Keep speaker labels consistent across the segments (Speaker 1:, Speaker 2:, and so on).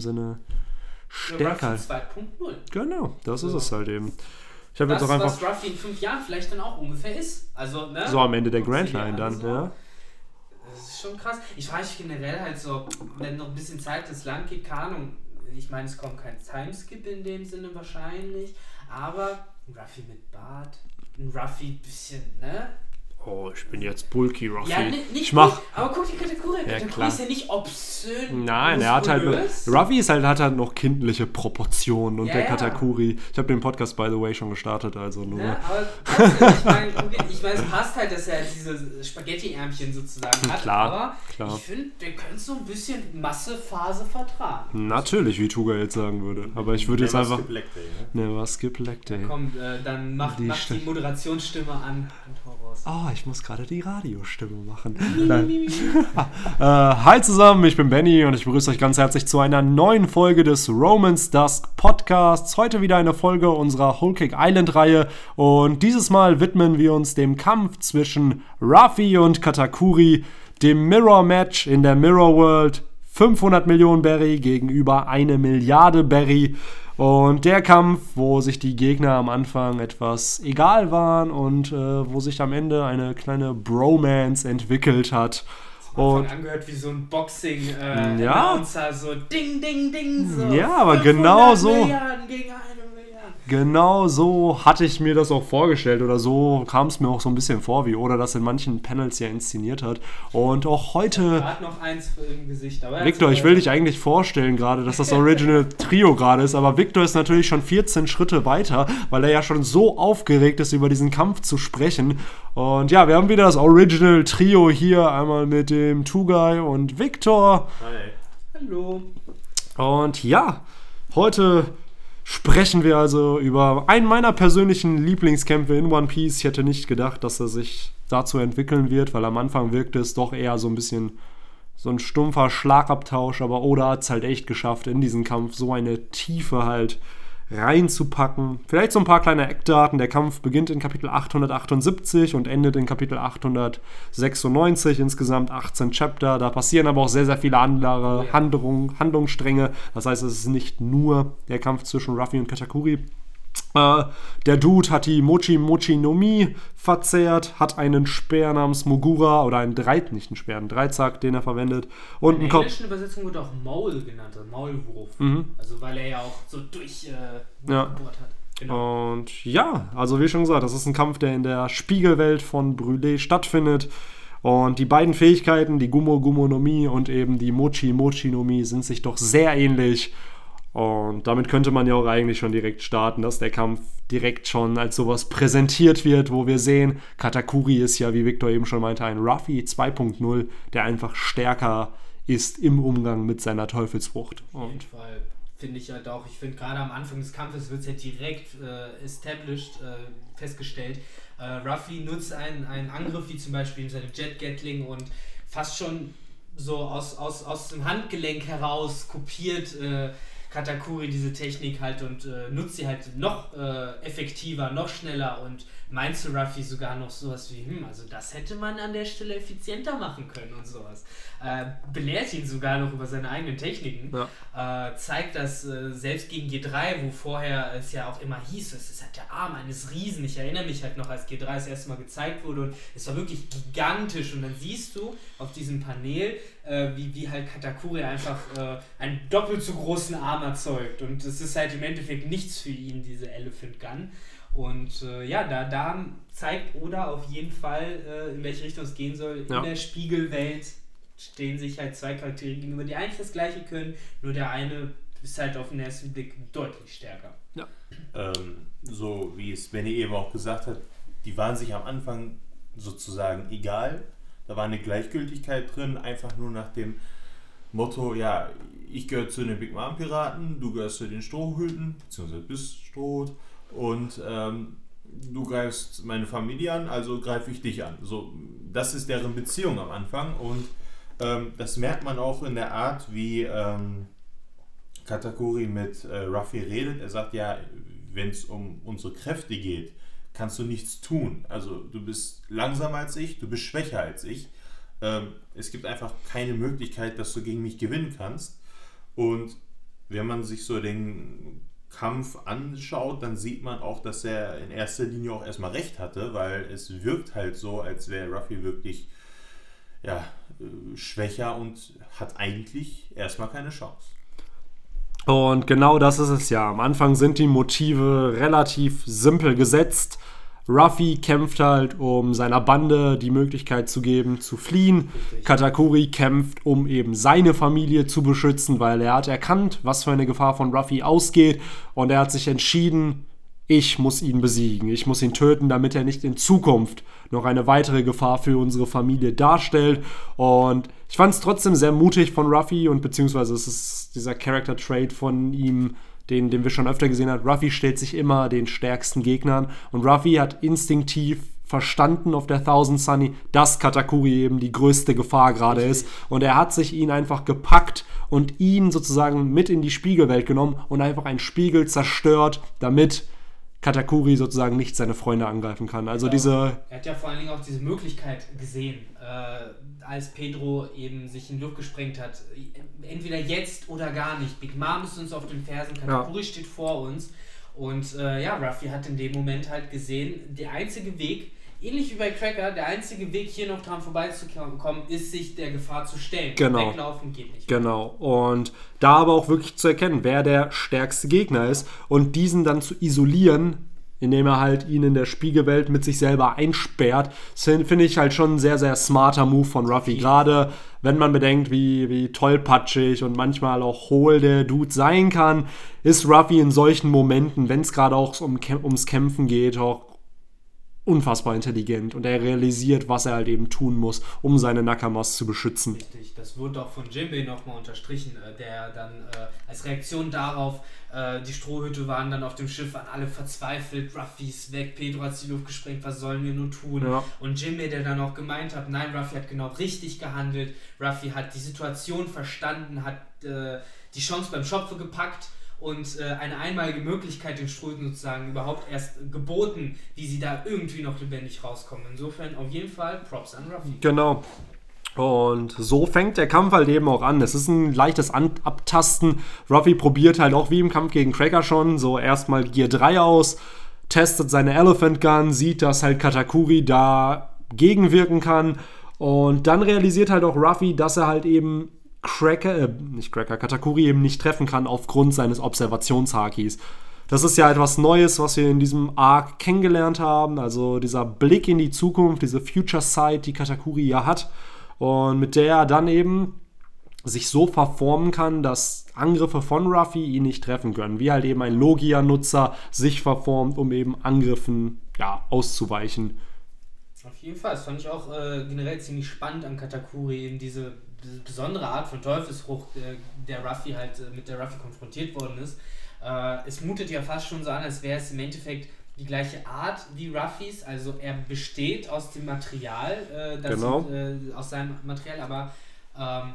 Speaker 1: Sinne stärker.
Speaker 2: 2.0.
Speaker 1: Genau, das ist
Speaker 2: So.
Speaker 1: es halt eben. Ich habe jetzt auch einfach
Speaker 2: was Ruffy in fünf Jahren vielleicht dann auch ungefähr ist. Also, ne?
Speaker 1: so am Ende der Grand Line
Speaker 2: an,
Speaker 1: dann,
Speaker 2: so.
Speaker 1: ja.
Speaker 2: Das ist schon krass. Ich frage mich generell halt so, wenn noch ein bisschen Zeit ins Land geht, keine Ahnung. Ich meine, es kommt kein Timeskip in dem Sinne wahrscheinlich, aber ein Ruffy mit Bart, ein Ruffy bisschen, ne?
Speaker 1: Oh, ich bin jetzt Bulky Ruffy.
Speaker 2: Ja, nicht, nicht
Speaker 1: ich mach.
Speaker 2: gut, aber guck die Kategorie.
Speaker 1: Ja,
Speaker 2: Kategorie
Speaker 1: klar.
Speaker 2: ist ja nicht obszön.
Speaker 1: Nein, er hat halt. Ruffy ist halt, hat halt noch kindliche Proportionen und
Speaker 2: Ja,
Speaker 1: der
Speaker 2: ja.
Speaker 1: Katakuri. Ich habe den Podcast, by the way, schon gestartet, also nur.
Speaker 2: Ne? Aber trotzdem, ich meine, ich mein, es passt halt, dass er diese Spaghetti-Ärmchen sozusagen hat.
Speaker 1: Klar,
Speaker 2: aber
Speaker 1: klar.
Speaker 2: ich finde, der könnte so ein bisschen Massephase vertragen.
Speaker 1: Natürlich, wie Tuga jetzt sagen würde. Aber ich würde jetzt einfach.
Speaker 3: skip leg day, ne?
Speaker 1: Ne, was skip leg day.
Speaker 2: Komm, äh, dann mach,
Speaker 1: Die
Speaker 2: mach die Moderationsstimme an und hau raus.
Speaker 1: Oh, ich muss gerade die Radiostimme machen. Äh, hi zusammen, ich bin Benny und ich begrüße euch ganz herzlich zu einer neuen Folge des Romans Dusk Podcasts. Heute wieder eine Folge unserer Whole Cake Island Reihe und dieses Mal widmen wir uns dem Kampf zwischen Ruffy und Katakuri, dem Mirror Match in der Mirror World. 500 Millionen Berry gegenüber eine Milliarde Berry. Und der Kampf, wo sich die Gegner am Anfang etwas egal waren und äh, wo sich am Ende eine kleine Bromance entwickelt hat.
Speaker 2: Und angehört wie so ein Boxing äh,
Speaker 1: Ja.
Speaker 2: Announcer, so ding, ding, ding, so.
Speaker 1: Ja, aber
Speaker 2: 500
Speaker 1: genau so.
Speaker 2: Milliarden gegen eine Milliarde.
Speaker 1: Genau so hatte ich mir das auch vorgestellt oder so kam es mir auch so ein bisschen vor, wie Oda das in manchen Panels ja inszeniert hat. Und auch heute.
Speaker 2: Gerade noch eins im Gesicht. Aber er
Speaker 1: Victor, ich will dich eigentlich vorstellen gerade, dass das Original Trio gerade ist, aber Victor ist natürlich schon 14 Schritte weiter, weil er ja schon so aufgeregt ist, über diesen Kampf zu sprechen. Und ja, wir haben wieder das Original Trio hier, einmal mit dem Two-Guy und Victor.
Speaker 3: Hi.
Speaker 2: Hallo.
Speaker 1: Und ja, heute sprechen wir also über einen meiner persönlichen Lieblingskämpfe in One Piece. Ich hätte nicht gedacht, dass er sich dazu entwickeln wird, weil am Anfang wirkte es doch eher so ein bisschen so ein stumpfer Schlagabtausch, aber Oda hat es halt echt geschafft, in diesen Kampf so eine Tiefe halt reinzupacken. Vielleicht so ein paar kleine Eckdaten. Der Kampf beginnt in Kapitel 878 und endet in Kapitel 896. Insgesamt 18 Chapter. Da passieren aber auch sehr, sehr viele andere
Speaker 2: ja.
Speaker 1: Handlungen, Handlungsstränge. Das heißt, es ist nicht nur der Kampf zwischen Ruffy und Katakuri. Äh, der Dude hat die Mochi Mochi no Mi verzehrt, hat einen Speer namens Mogura oder einen Dreit, nicht einen Speer, einen Dreizack, den er verwendet. Und
Speaker 2: In der englischen Übersetzung wird auch Maul genannt, also Maulwurf.
Speaker 1: Mhm.
Speaker 2: Also weil er ja auch so durch äh,
Speaker 1: Ja.
Speaker 2: gebohrt hat. Genau.
Speaker 1: Und ja, also wie schon gesagt, das ist ein Kampf, der in der Spiegelwelt von Brûlé stattfindet. Und die beiden Fähigkeiten, die Gummo Gummo no Mi und eben die Mochi Mochi no Mi, sind sich doch sehr ähnlich. Und damit könnte man ja auch eigentlich schon direkt starten, dass der Kampf direkt schon als sowas präsentiert wird, wo wir sehen, Katakuri ist ja, wie Victor eben schon meinte, ein Ruffy 2.0, der einfach stärker ist im Umgang mit seiner Teufelsfrucht.
Speaker 2: Auf jeden
Speaker 1: Und
Speaker 2: Fall finde ich halt auch, ich finde gerade am Anfang des Kampfes wird es ja direkt äh, established, äh, festgestellt. Äh, Ruffy nutzt einen, einen Angriff, wie zum Beispiel seine Jet Gatling und fast schon so aus, aus, aus dem Handgelenk heraus kopiert äh, Katakuri diese Technik halt und äh, nutzt sie halt noch äh, effektiver, noch schneller und meint zu Ruffy sogar noch sowas wie, hm, also das hätte man an der Stelle effizienter machen können und sowas. Äh, belehrt ihn sogar noch über seine eigenen Techniken äh, zeigt das äh, selbst gegen G3, wo vorher es ja auch immer hieß, es ist halt der Arm eines Riesen. Ich erinnere mich halt noch, als G3 das erste Mal gezeigt wurde und es war wirklich gigantisch. Und dann siehst du auf diesem Panel, äh, wie, wie halt Katakuri einfach äh, einen doppelt so großen Arm erzeugt. Und es ist halt im Endeffekt nichts für ihn, diese Elephant Gun. Und äh, ja, da, da zeigt Oda auf jeden Fall, äh, in welche Richtung es gehen soll.
Speaker 1: Ja.
Speaker 2: In der Spiegelwelt stehen sich halt zwei Charaktere gegenüber, die eigentlich das gleiche können, nur der eine ist halt auf den ersten Blick deutlich stärker.
Speaker 3: Ähm, so wie es Benny eben auch gesagt hat, die waren sich am Anfang sozusagen egal. Da war eine Gleichgültigkeit drin, einfach nur nach dem Motto, ja, ich gehöre zu den Big Mom Piraten, du gehörst zu den Strohhüten, beziehungsweise bist Strohhut und ähm, du greifst meine Familie an, also greife ich dich an. So, das ist deren Beziehung am Anfang und ähm, das merkt man auch in der Art, wie ähm, Katakuri mit äh, Ruffy redet. Er sagt ja, wenn es um unsere Kräfte geht, kannst du nichts tun. Also du bist langsamer als ich, du bist schwächer als ich. Ähm, es gibt einfach keine Möglichkeit, dass du gegen mich gewinnen kannst. Und wenn man sich so den Kampf anschaut, dann sieht man auch, dass er in erster Linie auch erstmal recht hatte, weil es wirkt halt so, als wäre Ruffy wirklich ja, äh, schwächer und hat eigentlich erstmal keine Chance.
Speaker 1: Und genau das ist es ja. Am Anfang sind die Motive relativ simpel gesetzt. Ruffy kämpft halt, um seiner Bande die Möglichkeit zu geben, zu fliehen. Richtig. Katakuri kämpft, um eben seine Familie zu beschützen, weil er hat erkannt, was für eine Gefahr von Ruffy ausgeht. Und er hat sich entschieden, ich muss ihn besiegen, ich muss ihn töten, damit er nicht in Zukunft noch eine weitere Gefahr für unsere Familie darstellt. Und ich fand es trotzdem sehr mutig von Ruffy und beziehungsweise es ist dieser Character Trait von ihm, den, den wir schon öfter gesehen haben. Ruffy stellt sich immer den stärksten Gegnern und Ruffy hat instinktiv verstanden auf der Thousand Sunny, dass Katakuri eben die größte Gefahr gerade ist. Und er hat sich ihn einfach gepackt und ihn sozusagen mit in die Spiegelwelt genommen und einfach einen Spiegel zerstört, damit Katakuri sozusagen nicht seine Freunde angreifen kann. Also
Speaker 2: ja,
Speaker 1: diese.
Speaker 2: Er hat ja vor allen Dingen auch diese Möglichkeit gesehen, äh, als Pedro eben sich in Luft gesprengt hat. Entweder jetzt oder gar nicht. Big Mom ist uns auf den Fersen, Katakuri ja. steht vor uns. Und äh, ja, Ruffy hat in dem Moment halt gesehen, der einzige Weg, ähnlich wie bei Cracker, der einzige Weg hier noch dran vorbeizukommen, ist sich der Gefahr zu stellen.
Speaker 1: Genau.
Speaker 2: Weglaufen geht nicht.
Speaker 1: Genau. Und da aber auch wirklich zu erkennen, wer der stärkste Gegner ist und diesen dann zu isolieren, indem er halt ihn in der Spiegelwelt mit sich selber einsperrt, finde ich halt schon ein sehr, sehr smarter Move von Ruffy. Gerade wenn man bedenkt, wie, wie tollpatschig und manchmal auch hohl der Dude sein kann, ist Ruffy in solchen Momenten, wenn es gerade auch um, ums Kämpfen geht, auch unfassbar intelligent und er realisiert, was er halt eben tun muss, um seine Nakamas zu beschützen.
Speaker 2: Richtig, das wurde auch von Jimbe nochmal unterstrichen, äh, der dann äh, als Reaktion darauf, äh, die Strohhüte waren dann auf dem Schiff, waren alle verzweifelt, Ruffy ist weg, Pedro hat die Luft gesprengt, was sollen wir nun tun? Ja. Und Jimbe, der dann auch gemeint hat, nein, Ruffy hat genau richtig gehandelt, Ruffy hat die Situation verstanden, hat äh, die Chance beim Schopfe gepackt und äh, eine einmalige Möglichkeit den Ströten sozusagen überhaupt erst geboten, wie sie da irgendwie noch lebendig rauskommen. Insofern auf jeden Fall Props an Ruffy.
Speaker 1: Genau. Und so fängt der Kampf halt eben auch an. Es ist ein leichtes an Abtasten. Ruffy probiert halt auch wie im Kampf gegen Cracker schon so erstmal Gear 3 aus, testet seine Elephant Gun, sieht, dass halt Katakuri da gegenwirken kann. Und dann realisiert halt auch Ruffy, dass er halt eben Cracker, äh, nicht Cracker, Katakuri eben nicht treffen kann aufgrund seines Observationshakis. Das ist ja etwas Neues, was wir in diesem Arc kennengelernt haben. Also dieser Blick in die Zukunft, diese Future Sight, die Katakuri ja hat. Und mit der er dann eben sich so verformen kann, dass Angriffe von Ruffy ihn nicht treffen können. Wie halt eben ein Logia-Nutzer sich verformt, um eben Angriffen ja, auszuweichen.
Speaker 2: Auf jeden Fall, das fand ich auch äh, generell ziemlich spannend an Katakuri, eben diese besondere Art von Teufelsfrucht, der, Ruffy halt äh, mit der Ruffy konfrontiert worden ist. Äh, es mutet ja fast schon so an, als wäre es im Endeffekt die gleiche Art wie Ruffys, also er besteht aus dem Material, äh, das
Speaker 1: genau.
Speaker 2: äh, aus seinem Material, aber ähm,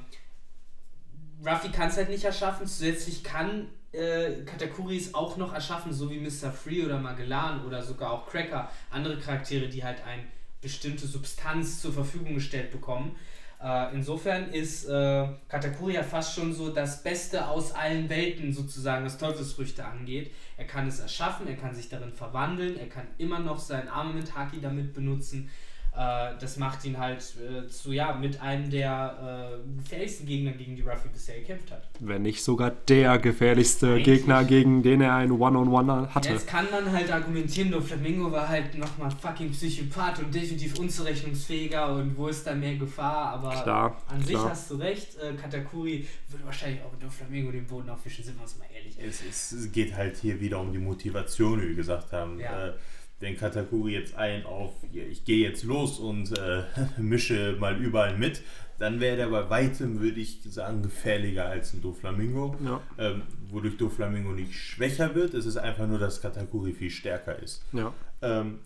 Speaker 2: Ruffy kann es halt nicht erschaffen. Zusätzlich kann äh, Katakuri es auch noch erschaffen, so wie Mr. Free oder Magellan oder sogar auch Cracker, andere Charaktere, die halt eine bestimmte Substanz zur Verfügung gestellt bekommen. Äh, insofern ist äh, Katakuri fast schon so das Beste aus allen Welten sozusagen, was Teufelsfrüchte angeht. Er kann es erschaffen, er kann sich darin verwandeln, er kann immer noch sein Armament-Haki damit benutzen äh, das macht ihn halt äh, zu, ja, mit einem der äh, gefährlichsten Gegner, gegen die Ruffy bisher gekämpft hat.
Speaker 1: Wenn nicht sogar der gefährlichste Eigentlich. Gegner, gegen den er ein One-on-One -on -One hatte.
Speaker 2: Jetzt kann man halt argumentieren, der Flamingo war halt nochmal fucking Psychopath und definitiv unzurechnungsfähiger und wo ist da mehr Gefahr, aber
Speaker 1: klar,
Speaker 2: an
Speaker 1: klar.
Speaker 2: sich hast du recht, äh, Katakuri würde wahrscheinlich auch mit Flamingo den Boden aufwischen, sind wir uns mal ehrlich.
Speaker 3: Es, es, geht halt hier wieder um die Motivation, wie wir gesagt haben. Ja. Den Katakuri jetzt ein auf, ich gehe jetzt los und äh, mische mal überall mit, dann wäre der bei weitem, würde ich sagen, gefährlicher als ein Doflamingo. Ja. Ähm, wodurch Doflamingo nicht schwächer wird, es ist einfach nur, dass Katakuri viel stärker ist.
Speaker 1: Ja.
Speaker 3: Ähm,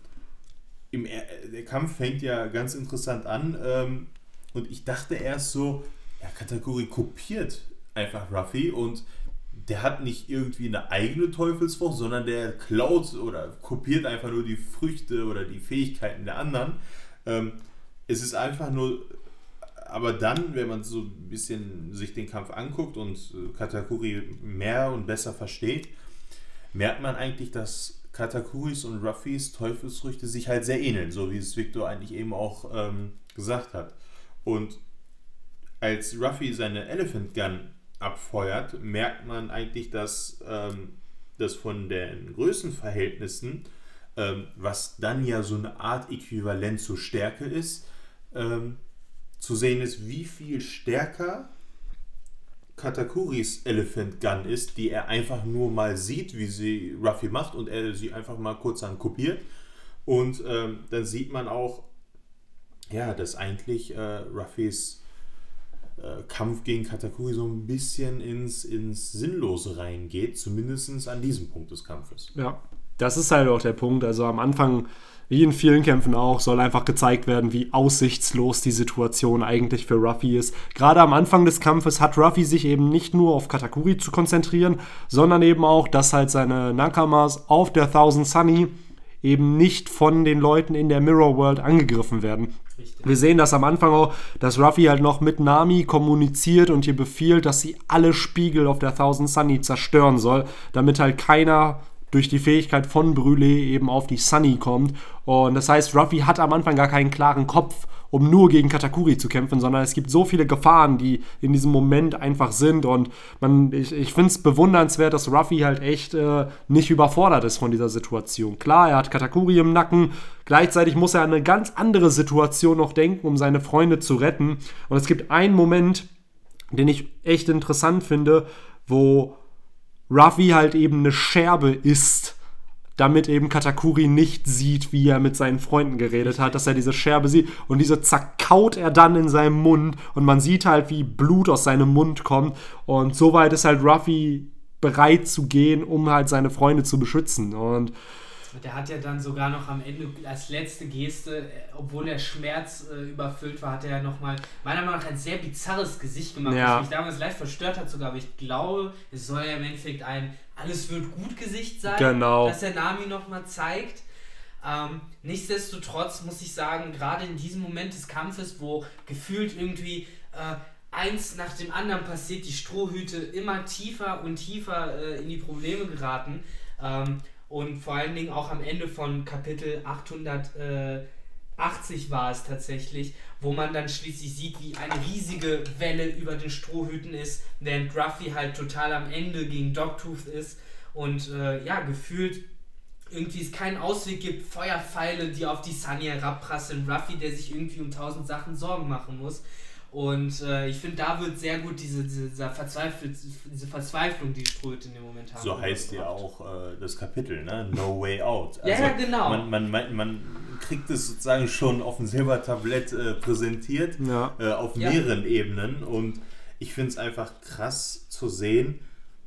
Speaker 3: im, der Kampf fängt ja ganz interessant an ähm, und ich dachte erst so, ja, Katakuri kopiert einfach Ruffy und der hat nicht irgendwie eine eigene Teufelsfrucht, sondern der klaut oder kopiert einfach nur die Früchte oder die Fähigkeiten der anderen. Ähm, es ist einfach nur aber dann, wenn man so ein bisschen sich den Kampf anguckt und äh, Katakuri mehr und besser versteht, merkt man eigentlich, dass Katakuris und Ruffys Teufelsfrüchte sich halt sehr ähneln, so wie es Victor eigentlich eben auch ähm, gesagt hat. Und als Ruffy seine Elephant Gun abfeuert, merkt man eigentlich, dass ähm, das von den Größenverhältnissen, ähm, was dann ja so eine Art Äquivalent zur Stärke ist, ähm, zu sehen ist, wie viel stärker Katakuris Elephant Gun ist, die er einfach nur mal sieht, wie sie Ruffy macht und er sie einfach mal kurz an kopiert. Und ähm, dann sieht man auch, ja, dass eigentlich äh, Ruffys äh, Kampf gegen Katakuri so ein bisschen ins, ins Sinnlose reingeht, zumindest an diesem Punkt des Kampfes.
Speaker 1: Ja, das ist halt auch der Punkt. Also am Anfang wie in vielen Kämpfen auch, soll einfach gezeigt werden, wie aussichtslos die Situation eigentlich für Ruffy ist. Gerade am Anfang des Kampfes hat Ruffy sich eben nicht nur auf Katakuri zu konzentrieren, sondern eben auch, dass halt seine Nakamas auf der Thousand Sunny eben nicht von den Leuten in der Mirror World angegriffen werden. Richtig. Wir sehen das am Anfang auch, dass Ruffy halt noch mit Nami kommuniziert und ihr befiehlt, dass sie alle Spiegel auf der Thousand Sunny zerstören soll, damit halt keiner durch die Fähigkeit von Brûlé eben auf die Sunny kommt. Und das heißt, Ruffy hat am Anfang gar keinen klaren Kopf, um nur gegen Katakuri zu kämpfen, sondern es gibt so viele Gefahren, die in diesem Moment einfach sind. Und man, ich, ich finde es bewundernswert, dass Ruffy halt echt äh, nicht überfordert ist von dieser Situation. Klar, er hat Katakuri im Nacken, gleichzeitig muss er an eine ganz andere Situation noch denken, um seine Freunde zu retten. Und es gibt einen Moment, den ich echt interessant finde, wo Ruffy halt eben eine Scherbe ist, damit eben Katakuri nicht sieht, wie er mit seinen Freunden geredet hat, dass er diese Scherbe sieht. Und diese zerkaut er dann in seinem Mund. Und man sieht halt, wie Blut aus seinem Mund kommt. Und soweit ist halt Ruffy bereit zu gehen, um halt seine Freunde zu beschützen. Und
Speaker 2: der hat ja dann sogar noch am Ende als letzte Geste, äh, obwohl er Schmerz äh, überfüllt war, hat er ja nochmal, meiner Meinung nach, ein sehr bizarres Gesicht gemacht, ja. was mich damals leicht verstört hat sogar. Aber ich glaube, es soll ja im Endeffekt ein Alles wird gut Gesicht sein,
Speaker 1: genau.
Speaker 2: das der Nami nochmal zeigt. Ähm, nichtsdestotrotz muss ich sagen, gerade in diesem Moment des Kampfes, wo gefühlt irgendwie äh, eins nach dem anderen passiert, die Strohhüte immer tiefer und tiefer äh, in die Probleme geraten, ähm, und vor allen Dingen auch am Ende von Kapitel 880 war es tatsächlich, wo man dann schließlich sieht, wie eine riesige Welle über den Strohhüten ist, während Ruffy halt total am Ende gegen Dogtooth ist und äh, ja, gefühlt irgendwie es keinen Ausweg gibt, Feuerpfeile, die auf die Sunny herabprasseln, Ruffy, der sich irgendwie um tausend Sachen Sorgen machen muss. Und äh, ich finde, da wird sehr gut diese, diese, Verzweifl diese Verzweiflung, die Ströte in dem Moment haben.
Speaker 3: So heißt ja auch äh, das Kapitel, ne? No Way Out.
Speaker 2: Also ja, ja, genau.
Speaker 3: Man, man, man, man, kriegt es sozusagen schon auf dem Silbertablett äh, präsentiert, ja. Äh, auf ja. mehreren Ebenen. Und ich finde es einfach krass zu sehen,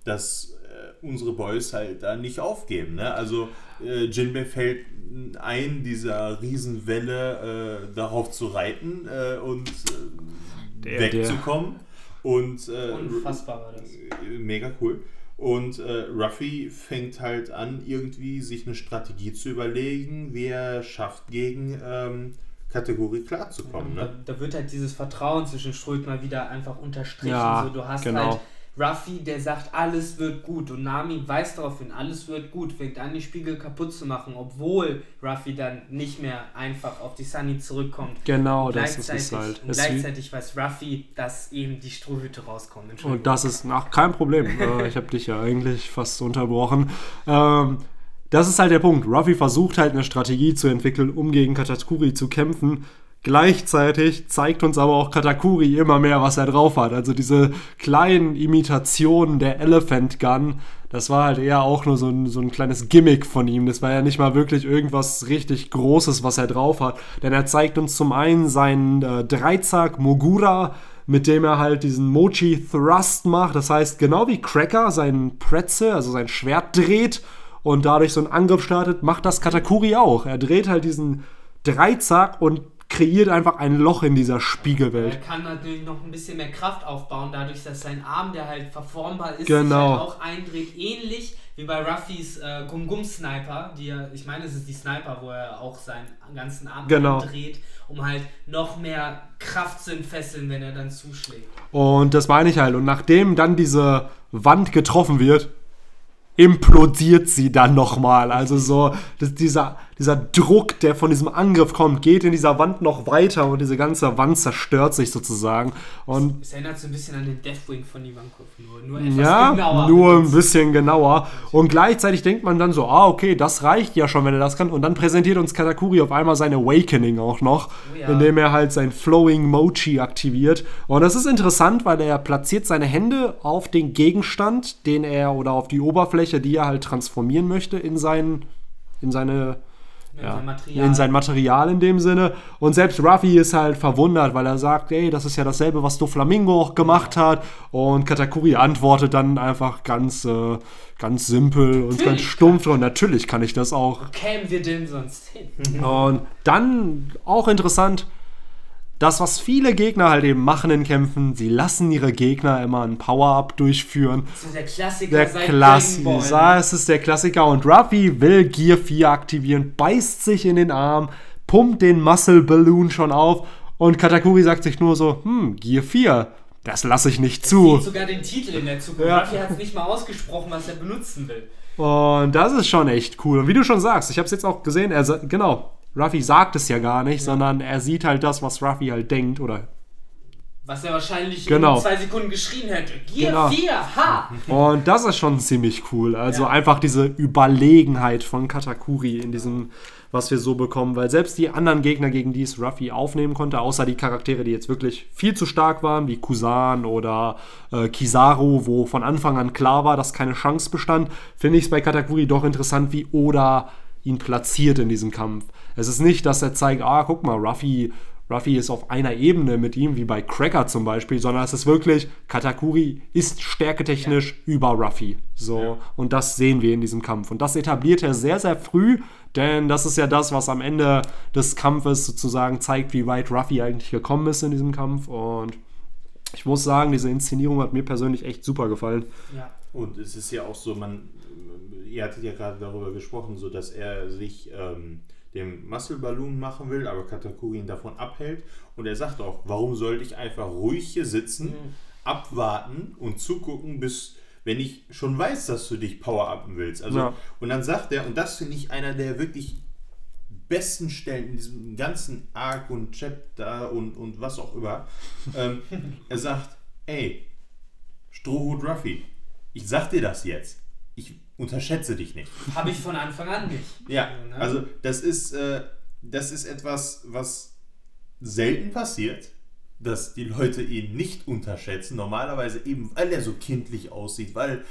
Speaker 3: dass äh, unsere Boys halt da nicht aufgeben. Ne? Also äh, Jinbei fällt ein, dieser Riesenwelle darauf zu reiten und der, wegzukommen. Der. Und,
Speaker 2: äh, Unfassbar war das.
Speaker 3: Mega cool. Und äh, Ruffy fängt halt an, irgendwie sich eine Strategie zu überlegen, wie er schafft, gegen ähm, Kategorie klarzukommen. Ja,
Speaker 2: ne? da, da, wird halt dieses Vertrauen zwischen Ströd mal wieder einfach unterstrichen. Ja, so, du hast genau. halt Ruffy, der sagt, alles wird gut und Nami weist darauf hin, alles wird gut, fängt an, die Spiegel kaputt zu machen, obwohl Ruffy dann nicht mehr einfach auf die Sunny zurückkommt.
Speaker 1: Genau, das ist es halt.
Speaker 2: Und gleichzeitig weiß Ruffy, dass eben die Strohhüte rauskommen.
Speaker 1: Und das ist, ach, kein Problem. Äh, ich habe dich ja eigentlich fast unterbrochen. Ähm, das ist halt der Punkt. Ruffy versucht halt eine Strategie zu entwickeln, um gegen Katakuri zu kämpfen Gleichzeitig zeigt uns aber auch Katakuri immer mehr, was er drauf hat. Also diese kleinen Imitationen der Elephant Gun, das war halt eher auch nur so ein, so ein kleines Gimmick von ihm. Das war ja nicht mal wirklich irgendwas richtig Großes, was er drauf hat. Denn er zeigt uns zum einen seinen äh, Dreizack Mogura, mit dem er halt diesen Mochi Thrust macht. Das heißt, genau wie Cracker seinen Pretzel, also sein Schwert dreht und dadurch so einen Angriff startet, macht das Katakuri auch. Er dreht halt diesen Dreizack und kreiert einfach ein Loch in dieser Spiegelwelt.
Speaker 2: Er kann natürlich noch ein bisschen mehr Kraft aufbauen, dadurch, dass sein Arm, der halt verformbar ist,
Speaker 1: genau.
Speaker 2: sich halt auch eindreht, ähnlich wie bei Ruffys äh, Gum-Gum-Sniper, die er, ich meine, es ist die Sniper, wo er auch seinen ganzen Arm
Speaker 1: Genau.
Speaker 2: dreht, um halt noch mehr Kraft zu entfesseln, wenn er dann zuschlägt.
Speaker 1: Und das meine ich halt. Und nachdem dann diese Wand getroffen wird, implodiert sie dann nochmal. Also so, das, dieser, dieser Druck, der von diesem Angriff kommt, geht in dieser Wand noch weiter und diese ganze Wand zerstört sich sozusagen. Und
Speaker 2: Es erinnert so ein bisschen an den Deathwing von Ivankov, nur, nur etwas
Speaker 1: ja,
Speaker 2: genauer.
Speaker 1: nur ein bisschen genauer. Und gleichzeitig denkt man dann so, ah, okay, das reicht ja schon, wenn er das kann. Und dann präsentiert uns Katakuri auf einmal sein Awakening auch noch,
Speaker 2: Oh ja.
Speaker 1: indem er halt sein Flowing Mochi aktiviert. Und das ist interessant, weil er platziert seine Hände auf den Gegenstand, den er oder auf die Oberfläche, die er halt transformieren möchte, in sein, in seine
Speaker 2: Ja,
Speaker 1: ja,
Speaker 2: sein Material.
Speaker 1: in sein Material in dem Sinne. Und selbst Ruffy ist halt verwundert, weil er sagt, ey, das ist ja dasselbe, was Doflamingo auch gemacht hat. Und Katakuri antwortet dann einfach ganz, äh, ganz simpel und ganz
Speaker 2: Natürlich
Speaker 1: stumpf. Und natürlich kann ich das auch.
Speaker 2: Wo kämen wir denn sonst hin?
Speaker 1: Und dann auch interessant, das, was viele Gegner halt eben machen in Kämpfen, sie lassen ihre Gegner immer ein Power-Up durchführen.
Speaker 2: Das ist der Klassiker
Speaker 1: Der Klassiker,
Speaker 2: Ball. ne?
Speaker 1: es ist der Klassiker und Ruffy will Gear 4 aktivieren, beißt sich in den Arm, pumpt den Muscle Balloon schon auf und Katakuri sagt sich nur so, hm, Gear 4, das lasse ich nicht zu.
Speaker 2: Sieht sogar den Titel in der Zukunft.
Speaker 1: Ja.
Speaker 2: Ruffy hat es nicht mal ausgesprochen, was er benutzen will.
Speaker 1: Und das ist schon echt cool. Und wie du schon sagst, ich habe es jetzt auch gesehen, er genau, Ruffy sagt es ja gar nicht, sondern er sieht halt das, was Ruffy halt denkt oder
Speaker 2: Was er wahrscheinlich
Speaker 1: Genau.
Speaker 2: in zwei Sekunden geschrien hätte. Gear
Speaker 1: Genau.
Speaker 2: 4, ha!
Speaker 1: Und das ist schon ziemlich cool. Also
Speaker 2: Ja.
Speaker 1: einfach diese Überlegenheit von Katakuri in diesem, was wir so bekommen. Weil selbst die anderen Gegner, gegen die es Ruffy aufnehmen konnte, außer die Charaktere, die jetzt wirklich viel zu stark waren, wie Kusan oder äh, Kizaru, wo von Anfang an klar war, dass keine Chance bestand, finde ich es bei Katakuri doch interessant, wie Oda ihn platziert in diesem Kampf. Es ist nicht, dass er zeigt, ah, guck mal, Ruffy Ruffy ist auf einer Ebene mit ihm, wie bei Cracker zum Beispiel, sondern es ist wirklich, Katakuri ist stärketechnisch über Ruffy. So,
Speaker 3: Ja.
Speaker 1: und das sehen wir in diesem Kampf. Und das etabliert er sehr, sehr früh, denn das ist ja das, was am Ende des Kampfes sozusagen zeigt, wie weit Ruffy eigentlich gekommen ist in diesem Kampf. Und ich muss sagen, diese Inszenierung hat mir persönlich echt super gefallen.
Speaker 2: Ja.
Speaker 3: Und es ist ja auch so, man, ihr hattet ja gerade darüber gesprochen, so dass er sich ähm, dem Muscle Balloon machen will, aber Katakuri ihn davon abhält. Und er sagt auch, warum sollte ich einfach ruhig hier sitzen, abwarten und zugucken, bis wenn ich schon weiß, dass du dich power-upen willst. Also,
Speaker 1: Ja.
Speaker 3: Und dann sagt er, und das finde ich einer der wirklich besten Stellen in diesem ganzen Arc und Chapter und, und was auch immer. Ähm, er sagt, ey, Strohhut Ruffy, ich sag dir das jetzt. Ich unterschätze dich nicht.
Speaker 2: Habe ich von Anfang an nicht.
Speaker 3: Ja,
Speaker 2: ne?
Speaker 3: also das ist, äh, das ist etwas, was selten passiert, dass die Leute ihn nicht unterschätzen. Normalerweise eben, weil er so kindlich aussieht, weil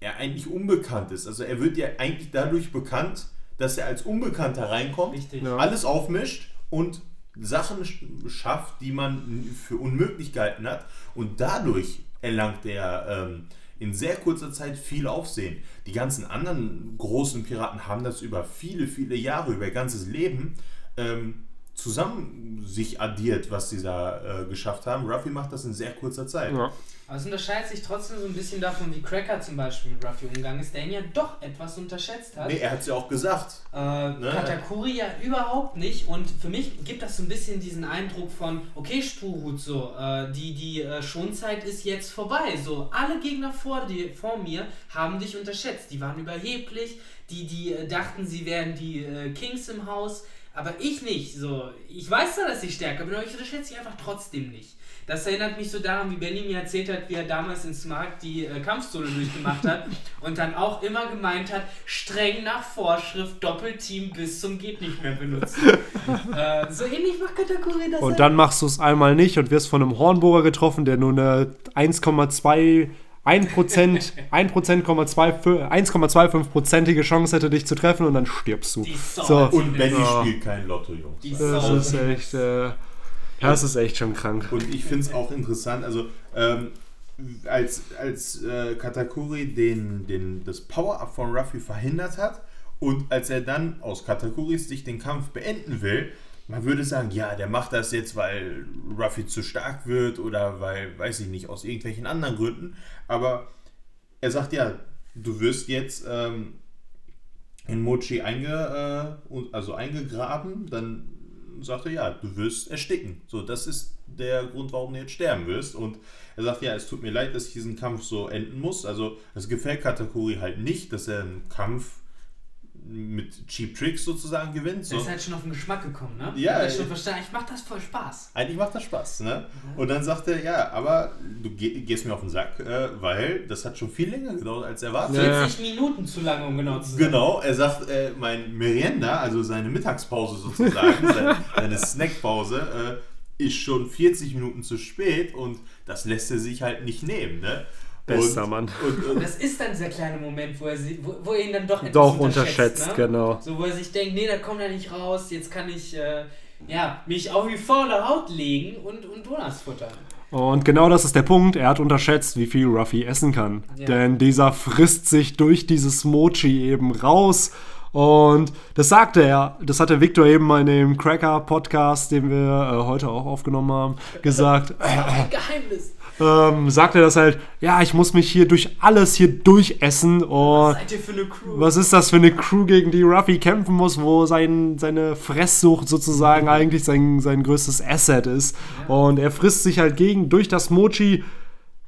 Speaker 3: er eigentlich unbekannt ist. Also er wird ja eigentlich dadurch bekannt, dass er als Unbekannter reinkommt,
Speaker 2: Richtig.
Speaker 3: Alles aufmischt und Sachen sch- schafft, die man für unmöglich gehalten hat. Und dadurch erlangt er ähm, in sehr kurzer Zeit viel Aufsehen. Die ganzen anderen großen Piraten haben das über viele, viele Jahre, über ihr ganzes Leben ähm, zusammen sich addiert, was sie da äh, geschafft haben. Ruffy macht das in sehr kurzer Zeit.
Speaker 1: Ja.
Speaker 2: Aber es unterscheidet sich trotzdem so ein bisschen davon, wie Cracker zum Beispiel mit Ruffy umgegangen ist, der ihn ja doch etwas unterschätzt hat.
Speaker 3: Nee, er hat es ja auch gesagt.
Speaker 2: Äh,
Speaker 3: Ne?
Speaker 2: Katakuri ja überhaupt nicht und für mich gibt das so ein bisschen diesen Eindruck von, okay Sturhut, so, äh, die, die äh, Schonzeit ist jetzt vorbei, so, alle Gegner vor, dir, vor mir haben dich unterschätzt, die waren überheblich, die, die äh, dachten, sie wären die äh, Kings im Haus, aber ich nicht, so, ich weiß zwar, dass ich stärker bin, aber ich unterschätze sie einfach trotzdem nicht. Das erinnert mich so daran, wie Benny mir erzählt hat, wie er damals in Smart die äh, Kampfsolo durchgemacht hat und dann auch immer gemeint hat, streng nach Vorschrift Doppelteam bis zum geht nicht mehr benutzen. äh, so ähnlich macht Katakuri das
Speaker 1: Und
Speaker 2: auch.
Speaker 1: dann machst du es einmal nicht und wirst von einem Hornbohrer getroffen, der nur eine 1,2 1%, 1,25%ige Chance hätte, dich zu treffen und dann stirbst du. So.
Speaker 3: Und Benny
Speaker 1: Ja.
Speaker 3: spielt kein Lotto, Jungs.
Speaker 2: Die
Speaker 1: Das ist echt, äh, das ist echt schon krank.
Speaker 3: Und ich finde es auch interessant, also ähm, als, als äh, Katakuri den, den, das Power-Up von Ruffy verhindert hat und als er dann aus Katakuris Sicht den Kampf beenden will, man würde sagen, ja, der macht das jetzt, weil Ruffy zu stark wird oder weil, weiß ich nicht, aus irgendwelchen anderen Gründen. Aber er sagt ja, du wirst jetzt ähm, in Mochi einge, äh, also eingegraben, dann sagt er, ja, du wirst ersticken. So, das ist der Grund, warum du jetzt sterben wirst. Und er sagt, ja, es tut mir leid, dass ich diesen Kampf so enden muss. Also es gefällt Katakuri halt nicht, dass er einen Kampf mit Cheap Tricks sozusagen gewinnt. So.
Speaker 2: Der ist halt schon auf den Geschmack gekommen, ne?
Speaker 3: Ja,
Speaker 2: Der hat
Speaker 3: ja.
Speaker 2: schon verstanden, ich mach das voll Spaß.
Speaker 3: Eigentlich macht das Spaß, ne? Und dann sagt er, ja, aber du geh, gehst mir auf den Sack, äh, weil das hat schon viel länger gedauert als erwartet.
Speaker 1: Ja.
Speaker 2: 40 Minuten zu lange, um genau zu sein.
Speaker 3: Genau, er sagt, äh, mein Merienda, also seine Mittagspause sozusagen, seine, seine Snackpause, äh, ist schon 40 Minuten zu spät und das lässt er sich halt nicht nehmen, ne?
Speaker 1: Bester
Speaker 3: und,
Speaker 1: Mann.
Speaker 3: Und, und,
Speaker 2: Das ist dann dieser kleine Moment, wo er, sie, wo, wo er ihn dann doch etwas
Speaker 1: Doch unterschätzt,
Speaker 2: ne?
Speaker 1: genau.
Speaker 2: So, wo er sich denkt, nee, da kommt er nicht raus, jetzt kann ich äh, ja, mich auf die faule Haut legen und, und Donuts futtern.
Speaker 1: Und genau das ist der Punkt. Er hat unterschätzt, wie viel Ruffy essen kann.
Speaker 2: Ja.
Speaker 1: Denn dieser frisst sich durch dieses Mochi eben raus. Und das sagte er, das hatte Victor eben mal in dem Cracker-Podcast, den wir äh, heute auch aufgenommen haben, gesagt.
Speaker 2: Das ist ein Geheimnis.
Speaker 1: Ähm, sagte er das halt, ja, ich muss mich hier durch alles hier durchessen. Und
Speaker 2: Seid ihr für eine Crew?
Speaker 1: was ist das für eine Crew, gegen die Ruffy kämpfen muss, wo sein, seine Fresssucht sozusagen eigentlich sein, sein größtes Asset ist. Und er frisst sich halt gegen durch das Mochi,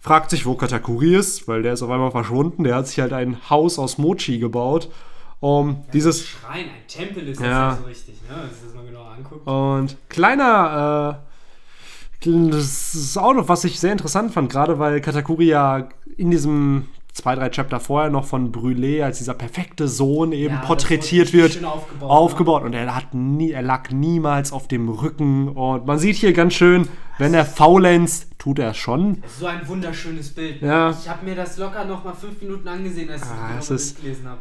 Speaker 1: fragt sich, wo Katakuri ist, weil der ist auf einmal verschwunden. Der hat sich halt ein Haus aus Mochi gebaut. Um dieses
Speaker 2: Schrein, ein Tempel ist
Speaker 1: Ja.
Speaker 2: das ja so richtig, ne? Wenn man das mal genau anguckt.
Speaker 1: Und kleiner, äh, das ist auch noch, was ich sehr interessant fand, gerade weil Katakuri ja in diesem zwei, drei Chapter vorher noch von Brûlé als dieser perfekte Sohn eben
Speaker 2: Ja,
Speaker 1: porträtiert wird,
Speaker 2: aufgebaut,
Speaker 1: aufgebaut. Und er hat nie, er lag niemals auf dem Rücken. Und man sieht hier ganz schön, wenn er faulenzt, tut er schon.
Speaker 2: Das ist so ein wunderschönes Bild.
Speaker 1: Ja.
Speaker 2: Ich habe mir das locker noch mal fünf Minuten angesehen, als ich
Speaker 1: Ah,
Speaker 2: das
Speaker 1: es
Speaker 2: genau durchgelesen habe.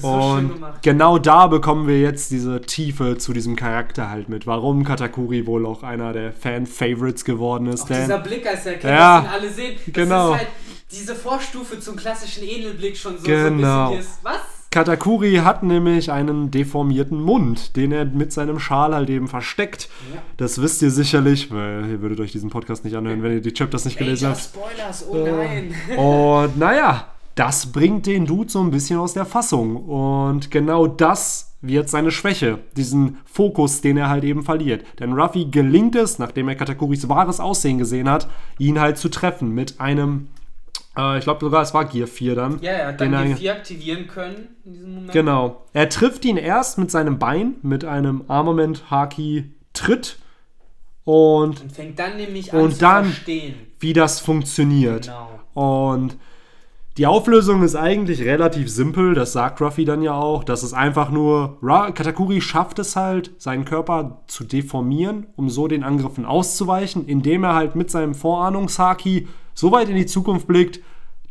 Speaker 2: So
Speaker 1: Und
Speaker 2: gemacht.
Speaker 1: genau da bekommen wir jetzt diese Tiefe zu diesem Charakter halt mit. Warum Katakuri wohl auch einer der Fan-Favorites geworden ist.
Speaker 2: Auch
Speaker 1: Denn
Speaker 2: dieser Blick, als er erkennt,
Speaker 1: Ja,
Speaker 2: ihn alle sehen. Das
Speaker 1: genau.
Speaker 2: ist halt diese Vorstufe zum klassischen Edelblick schon so,
Speaker 1: Genau.
Speaker 2: so ein bisschen dieses, was?
Speaker 1: Katakuri hat nämlich einen deformierten Mund, den er mit seinem Schal halt eben versteckt.
Speaker 2: Ja.
Speaker 1: Das wisst ihr sicherlich, weil ihr würdet euch diesen Podcast nicht anhören, wenn ihr die Chapters nicht gelesen
Speaker 2: Major
Speaker 1: habt.
Speaker 2: Spoilers, oh nein.
Speaker 1: Und naja, das bringt den Dude so ein bisschen aus der Fassung. Und genau das wird seine Schwäche, diesen Fokus, den er halt eben verliert. Denn Ruffy gelingt es, nachdem er Katakuris wahres Aussehen gesehen hat, ihn halt zu treffen mit einem, äh, ich glaube sogar es war Gear 4 dann.
Speaker 2: Ja, er hat
Speaker 1: den
Speaker 2: dann die 4 aktivieren können in diesem Moment.
Speaker 1: Genau. Er trifft ihn erst mit seinem Bein, mit einem Armament-Haki-Tritt. Und
Speaker 2: Und fängt dann nämlich an
Speaker 1: Und
Speaker 2: zu
Speaker 1: dann-
Speaker 2: verstehen.
Speaker 1: wie das funktioniert.
Speaker 2: Genau.
Speaker 1: Und die Auflösung ist eigentlich relativ simpel, das sagt Ruffy dann ja auch. Das ist einfach nur, Katakuri schafft es halt, seinen Körper zu deformieren, um so den Angriffen auszuweichen, indem er halt mit seinem Vorahnungshaki so weit in die Zukunft blickt,